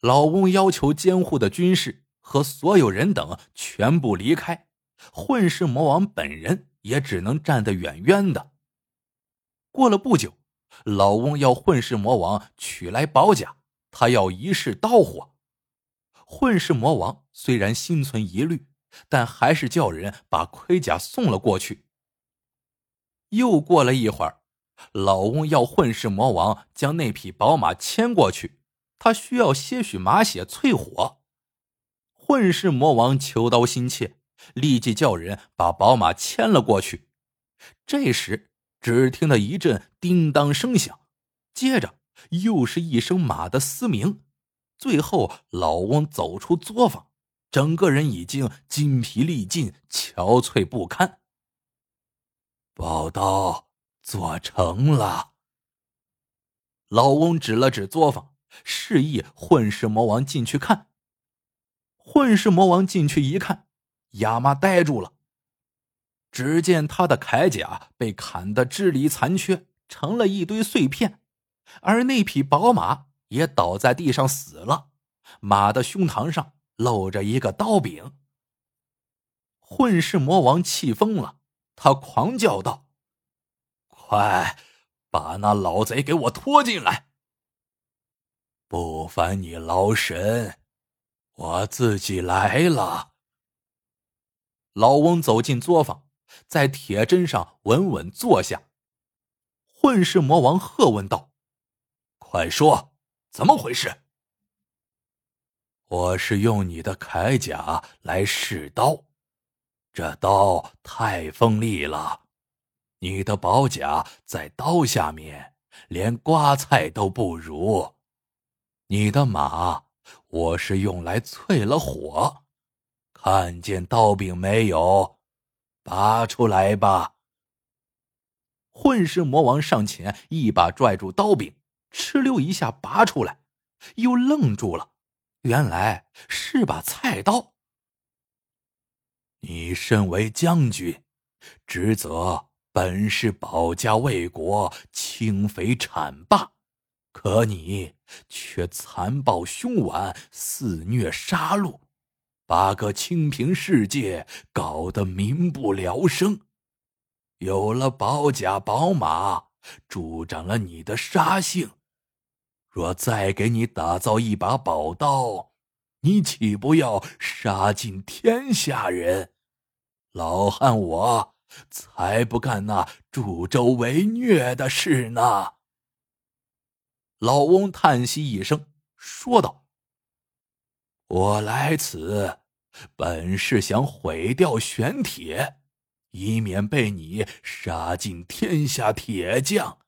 老翁要求监护的军士和所有人等全部离开，混世魔王本人也只能站得远远的。过了不久。老翁要混世魔王取来宝甲，他要一试刀火。混世魔王虽然心存疑虑，但还是叫人把盔甲送了过去。又过了一会儿，老翁要混世魔王将那匹宝马牵过去，他需要些许马血淬火。混世魔王求刀心切，立即叫人把宝马牵了过去。这时。只听到一阵叮当声响，接着又是一声马的嘶鸣，最后老翁走出作坊，整个人已经筋疲力尽、憔悴不堪。宝刀做成了。老翁指了指作坊，示意混世魔王进去看。混世魔王进去一看，哑妈呆住了。只见他的铠甲被砍得支离残缺，成了一堆碎片，而那匹宝马也倒在地上死了，马的胸膛上露着一个刀柄。混世魔王气疯了，他狂叫道：“快把那老贼给我拖进来！不烦你劳神，我自己来了。”老翁走进作坊。在铁砧上稳稳坐下。混世魔王喝问道：“快说，怎么回事？”“我是用你的铠甲来试刀，这刀太锋利了，你的宝甲在刀下面连刮菜都不如。你的马，我是用来淬了火，看见刀柄没有？”拔出来吧！混世魔王上前一把拽住刀柄，哧溜一下拔出来，又愣住了。原来是把菜刀。你身为将军，职责本是保家卫国、清匪铲霸，可你却残暴凶顽、肆虐杀戮，把个清平世界搞得民不聊生。有了宝甲宝马，助长了你的杀性。若再给你打造一把宝刀，你岂不要杀尽天下人？老汉我才不干那助纣为虐的事呢！老翁叹息一声，说道：“我来此，本是想毁掉玄铁，以免被你杀尽天下铁匠。”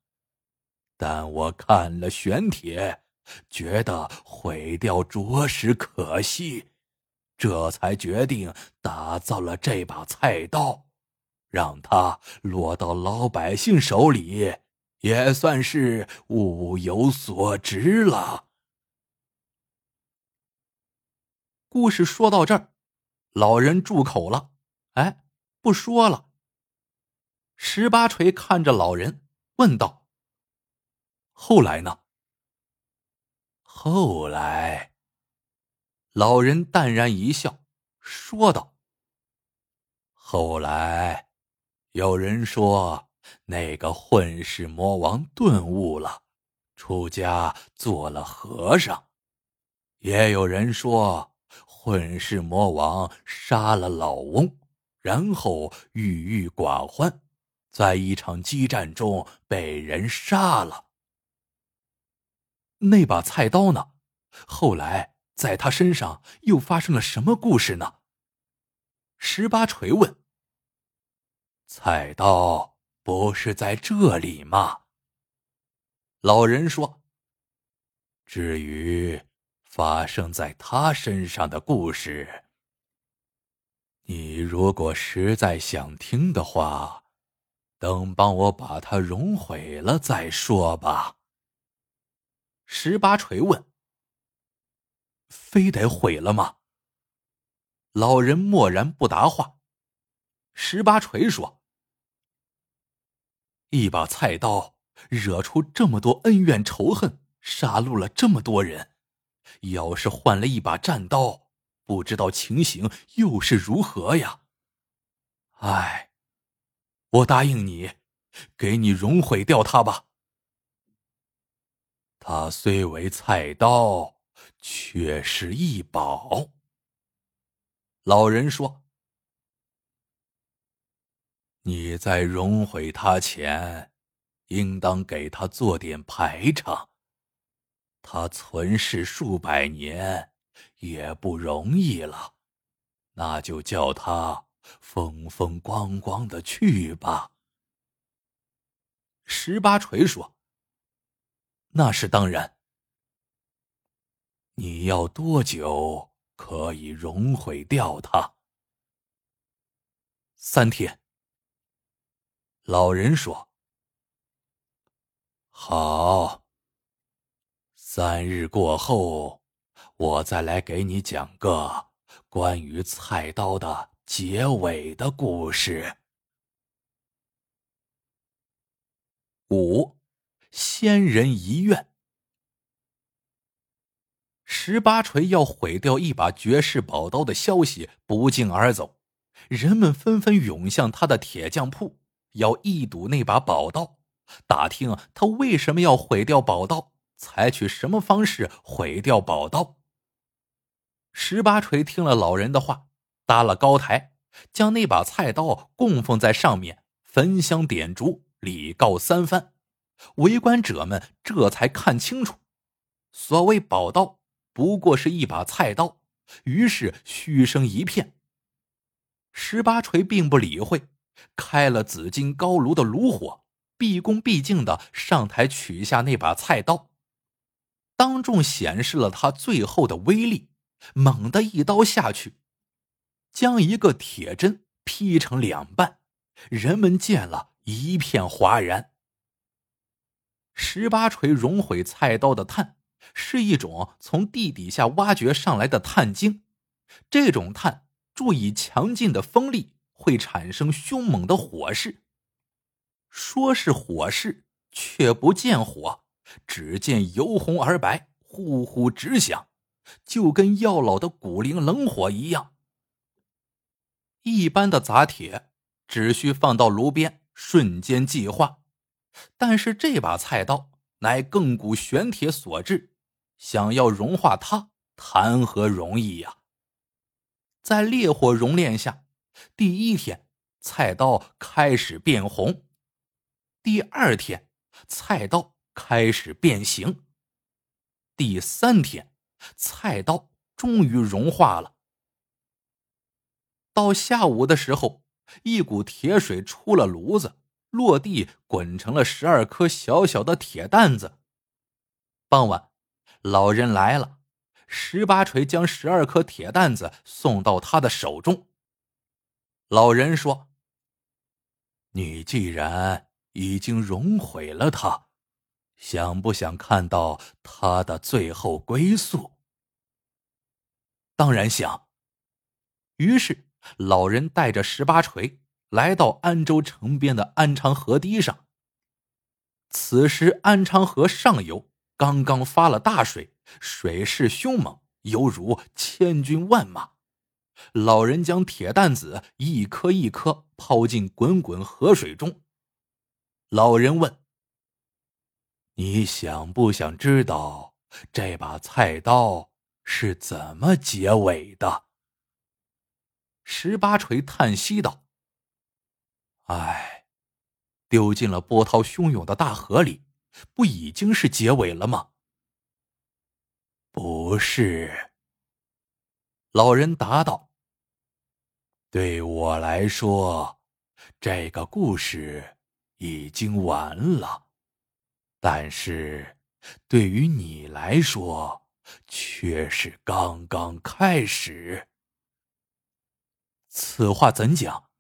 但我看了玄铁，觉得毁掉着实可惜，这才决定打造了这把菜刀，让它落到老百姓手里，也算是物有所值了。故事说到这儿，老人住口了，哎，不说了。十八锤看着老人，问道。后来呢？后来，老人淡然一笑，说道：“后来，有人说那个混世魔王顿悟了，出家做了和尚；也有人说混世魔王杀了老翁，然后郁郁寡欢，在一场激战中被人杀了。”那把菜刀呢？后来在他身上又发生了什么故事呢？十八锤问。菜刀不是在这里吗？老人说。至于发生在他身上的故事，你如果实在想听的话，等帮我把它熔毁了再说吧。十八锤问：“非得毁了吗？”老人默然不答话。十八锤说：“一把菜刀惹出这么多恩怨仇恨，杀戮了这么多人，要是换了一把战刀，不知道情形又是如何呀？哎，我答应你，给你融毁掉它吧。”它虽为菜刀，却是一宝。老人说：“你在融毁它前，应当给他做点排场。他存世数百年，也不容易了，那就叫他风风光光的去吧。”十八锤说。那是当然。你要多久可以融毁掉它？三天。老人说：“好，三日过后，我再来给你讲个关于菜刀的结尾的故事。”五。仙人遗愿。十八锤要毁掉一把绝世宝刀的消息不胫而走，人们纷纷涌向他的铁匠铺，要一睹那把宝刀，打听他为什么要毁掉宝刀，采取什么方式毁掉宝刀。十八锤听了老人的话，搭了高台，将那把菜刀供奉在上面，焚香点烛，礼告三番。围观者们这才看清楚，所谓宝刀不过是一把菜刀，于是嘘声一片。十八锤并不理会，开了紫金高炉的炉火，毕恭毕敬的上台取下那把菜刀，当众显示了他最后的威力，猛地一刀下去，将一个铁针劈成两半，人们见了一片哗然。十八锤熔毁菜刀的碳是一种从地底下挖掘上来的碳晶，这种碳注以强劲的风力，会产生凶猛的火势。说是火势，却不见火，只见由红而白，呼呼直响，就跟药老的骨灵冷火一样。一般的砸铁只需放到炉边，瞬间即化，但是这把菜刀乃亘古玄铁所制，想要融化它，谈何容易呀！在烈火熔炼下，第一天菜刀开始变红。第二天，菜刀开始变形。第三天，菜刀终于融化了。到下午的时候，一股铁水出了炉子，落地滚成了十二颗小小的铁蛋子。傍晚，老人来了，十八锤将十二颗铁蛋子送到他的手中。老人说：“你既然……”已经融毁了它，想不想看到他的最后归宿？当然想。于是，老人带着十八锤来到安州城边的安昌河堤上。此时，安昌河上游刚刚发了大水，水势凶猛，犹如千军万马。老人将铁蛋子一颗一颗抛进滚滚河水中。老人问：“你想不想知道这把菜刀是怎么结尾的？”十八锤叹息道：“唉，丢进了波涛汹涌的大河里，不已经是结尾了吗？”“不是。”老人答道：“对我来说，这个故事……”已经完了，但是对于你来说，却是刚刚开始。此话怎讲？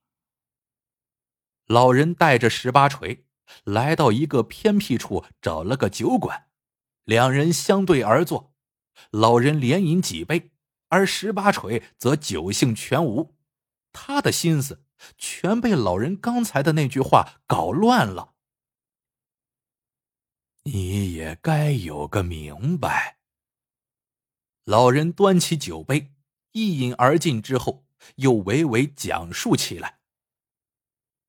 老人带着十八锤来到一个偏僻处，找了个酒馆，两人相对而坐。老人连饮几杯，而十八锤则酒兴全无，他的心思。全被老人刚才的那句话搞乱了。你也该有个明白。老人端起酒杯，一饮而尽之后，又娓娓讲述起来。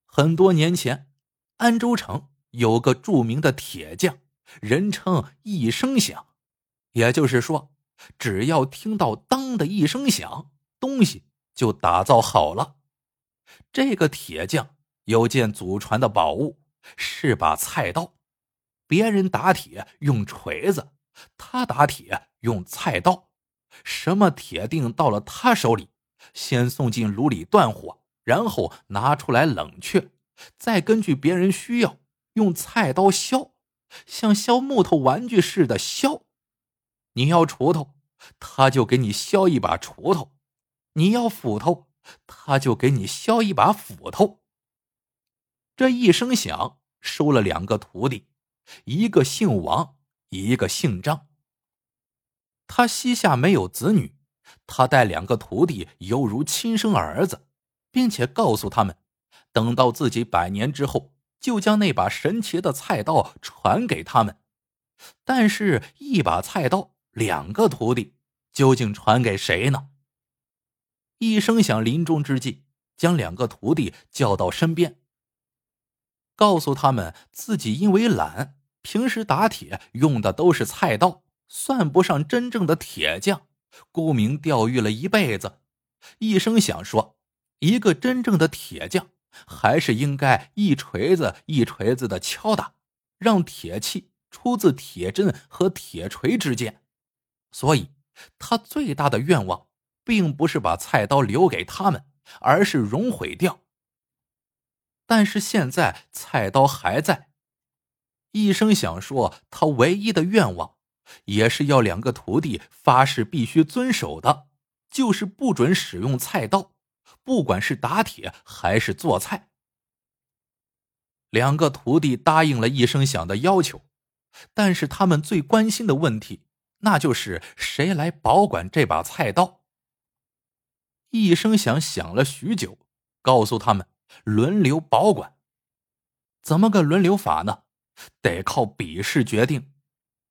很多年前，安州城有个著名的铁匠，人称一声响，也就是说，只要听到“当”的一声响，东西就打造好了。这个铁匠有件祖传的宝物，是把菜刀。别人打铁用锤子，他打铁用菜刀。什么铁锭到了他手里，先送进炉里断火，然后拿出来冷却，再根据别人需要用菜刀削，像削木头玩具似的削。你要锄头，他就给你削一把锄头；你要斧头。他就给你削一把斧头。这一声响，收了两个徒弟，一个姓王，一个姓张。他膝下没有子女，他带两个徒弟犹如亲生儿子，并且告诉他们，等到自己百年之后，就将那把神奇的菜刀传给他们。但是，一把菜刀，两个徒弟，究竟传给谁呢？一声响，临终之际，将两个徒弟叫到身边，告诉他们自己因为懒，平时打铁用的都是菜刀，算不上真正的铁匠，沽名钓誉了一辈子。一声响说：“一个真正的铁匠，还是应该一锤子一锤子的敲打，让铁器出自铁针和铁锤之间。所以，他最大的愿望。”并不是把菜刀留给他们，而是熔毁掉。但是现在菜刀还在。一声响说，他唯一的愿望，也是要两个徒弟发誓必须遵守的，就是不准使用菜刀，不管是打铁还是做菜。两个徒弟答应了一声响的要求，但是他们最关心的问题，那就是谁来保管这把菜刀。一声响响了许久，告诉他们轮流保管。怎么个轮流法呢？得靠比试决定。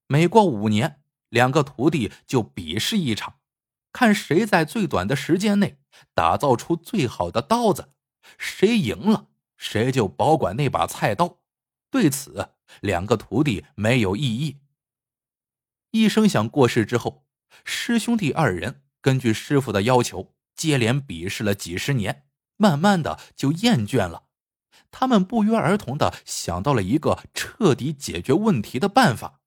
每过五年，两个徒弟就比试一场，看谁在最短的时间内打造出最好的刀子。谁赢了，谁就保管那把菜刀。对此，两个徒弟没有异议。一声响过世之后，师兄弟二人根据师傅的要求，接连比试了几十年，慢慢的就厌倦了。他们不约而同的想到了一个彻底解决问题的办法，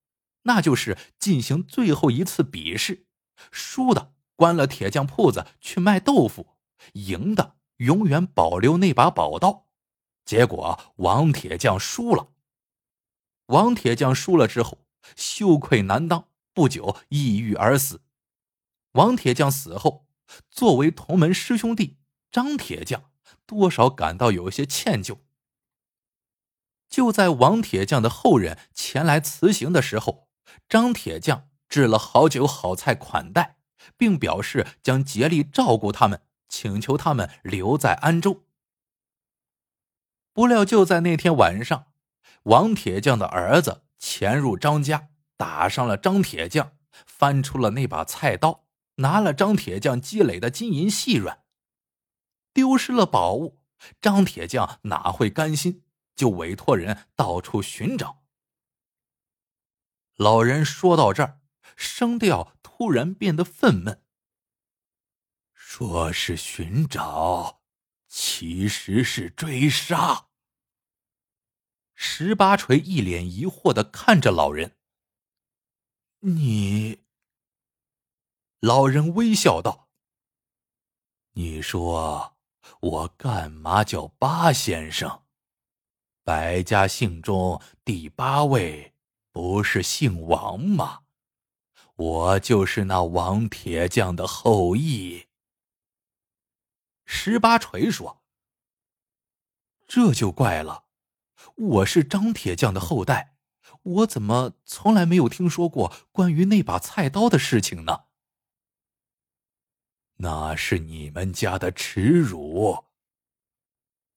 那就是进行最后一次比试，输的关了铁匠铺子去卖豆腐，赢的永远保留那把宝刀。结果王铁匠输了。王铁匠输了之后，羞愧难当。不久，抑郁而死。王铁匠死后，作为同门师兄弟，张铁匠多少感到有些歉疚。就在王铁匠的后人前来辞行的时候，张铁匠置了好酒好菜款待，并表示将竭力照顾他们，请求他们留在安州。不料，就在那天晚上，王铁匠的儿子潜入张家。打伤了张铁匠，翻出了那把菜刀，拿了张铁匠积累的金银细软，丢失了宝物，张铁匠哪会甘心？就委托人到处寻找。老人说到这儿，声调突然变得愤懑：“说是寻找，其实是追杀。”十八锤一脸疑惑的看着老人。你，老人微笑道：“你说我干嘛叫八先生？百家姓中第八位不是姓王吗？我就是那王铁匠的后裔。”十八锤说：“这就怪了，我是张铁匠的后代。”我怎么从来没有听说过关于那把菜刀的事情呢？那是你们家的耻辱。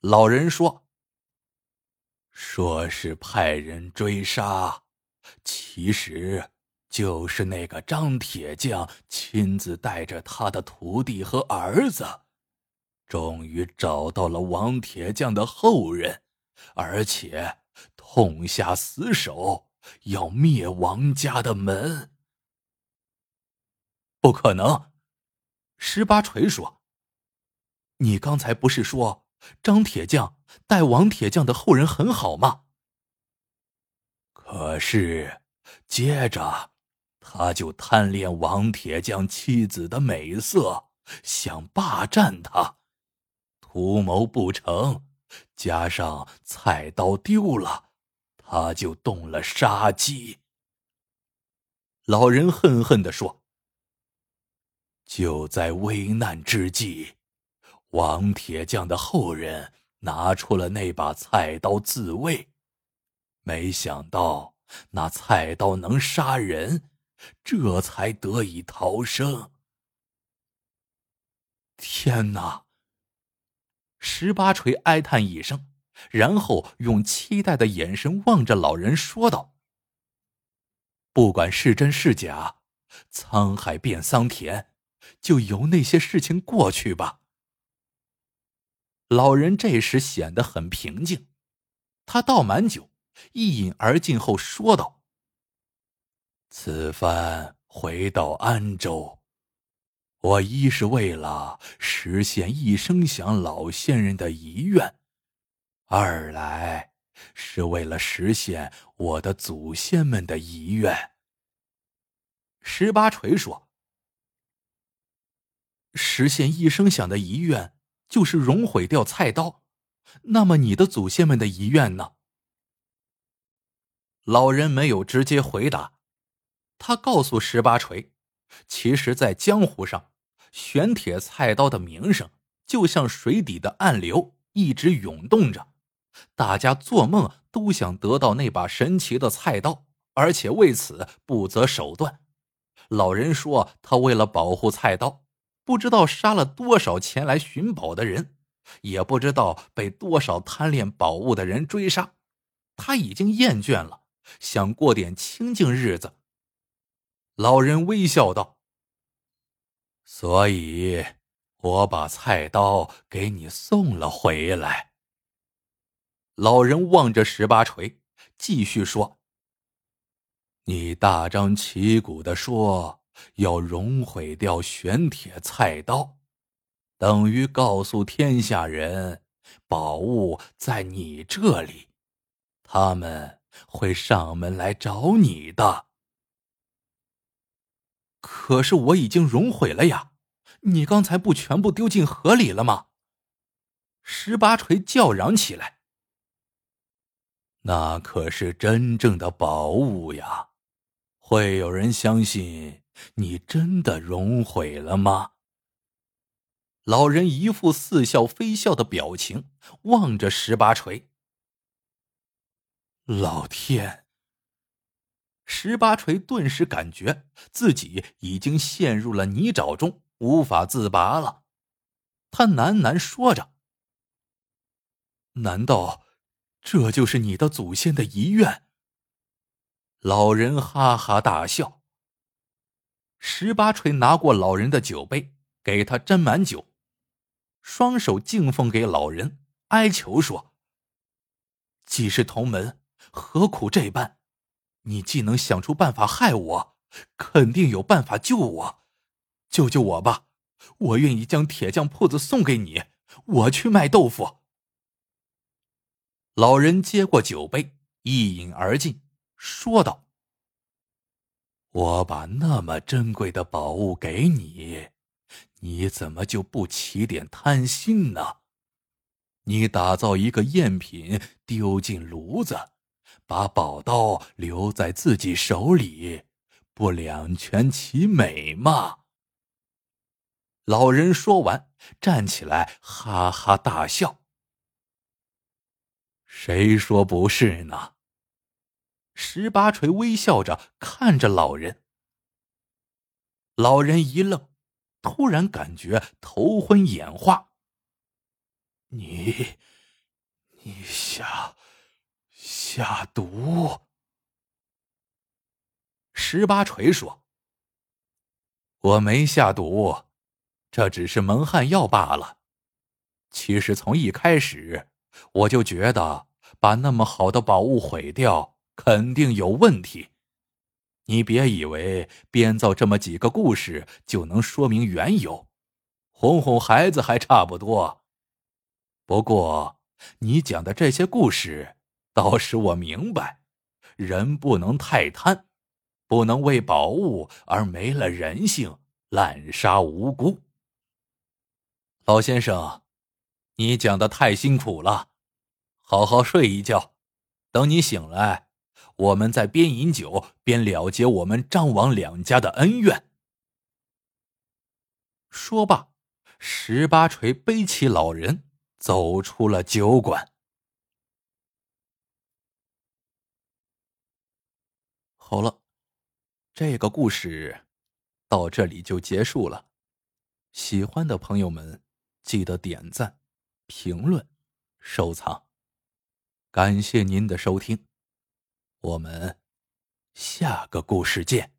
老人说：“说是派人追杀，其实就是那个张铁匠亲自带着他的徒弟和儿子，终于找到了王铁匠的后人，而且。”痛下死手，要灭王家的门。不可能！十八锤说：“你刚才不是说张铁匠待王铁匠的后人很好吗？”可是接着他就贪恋王铁匠妻子的美色，想霸占她，图谋不成，加上菜刀丢了。他就动了杀机。老人恨恨的说：“就在危难之际，王铁匠的后人拿出了那把菜刀自卫，没想到那菜刀能杀人，这才得以逃生。”天哪！十八锤哀叹一声。然后用期待的眼神望着老人，说道：“不管是真是假，沧海变桑田，就由那些事情过去吧。”老人这时显得很平静，他倒满酒，一饮而尽后说道：“此番回到安州，我一是为了实现一声响老先人的遗愿。”二来是为了实现我的祖先们的遗愿。十八锤说：“实现一声响的遗愿，就是熔毁掉菜刀。那么你的祖先们的遗愿呢？”老人没有直接回答，他告诉十八锤：“其实，在江湖上，玄铁菜刀的名声就像水底的暗流，一直涌动着。”大家做梦都想得到那把神奇的菜刀，而且为此不择手段。老人说他为了保护菜刀，不知道杀了多少前来寻宝的人，也不知道被多少贪恋宝物的人追杀，他已经厌倦了，想过点清静日子。老人微笑道：“所以，我把菜刀给你送了回来。”老人望着十八锤，继续说：“你大张旗鼓的说要熔毁掉玄铁菜刀，等于告诉天下人，宝物在你这里，他们会上门来找你的。”可是我已经熔毁了呀！你刚才不全部丢进河里了吗？十八锤叫嚷起来。那可是真正的宝物呀！会有人相信你真的融毁了吗？老人一副似笑非笑的表情，望着十八锤。老天！十八锤顿时感觉自己已经陷入了泥沼中，无法自拔了。他喃喃说着：“难道这就是你的祖先的遗愿？”老人哈哈大笑。十八锤拿过老人的酒杯，给他斟满酒，双手敬奉给老人，哀求说：“既是同门，何苦这般？”你既能想出办法害我，肯定有办法救我，救救我吧！我愿意将铁匠铺子送给你，我去卖豆腐。老人接过酒杯，一饮而尽，说道：“我把那么珍贵的宝物给你，你怎么就不起点贪心呢？你打造一个赝品，丢进炉子。”把宝刀留在自己手里，不两全其美吗？老人说完，站起来，哈哈大笑。谁说不是呢？十八锤微笑着看着老人。老人一愣，突然感觉头昏眼花。你，你下？下毒。十八锤说：“我没下毒，这只是蒙汗药罢了。其实从一开始，我就觉得把那么好的宝物毁掉肯定有问题。你别以为编造这么几个故事就能说明缘由，哄哄孩子还差不多。不过你讲的这些故事……”倒使我明白，人不能太贪，不能为宝物而没了人性，滥杀无辜。老先生，你讲的太辛苦了，好好睡一觉，等你醒来，我们在边饮酒边了结我们张王两家的恩怨。说罢，十八锤背起老人，走出了酒馆。好了，这个故事到这里就结束了。喜欢的朋友们，记得点赞、评论、收藏。感谢您的收听，我们下个故事见。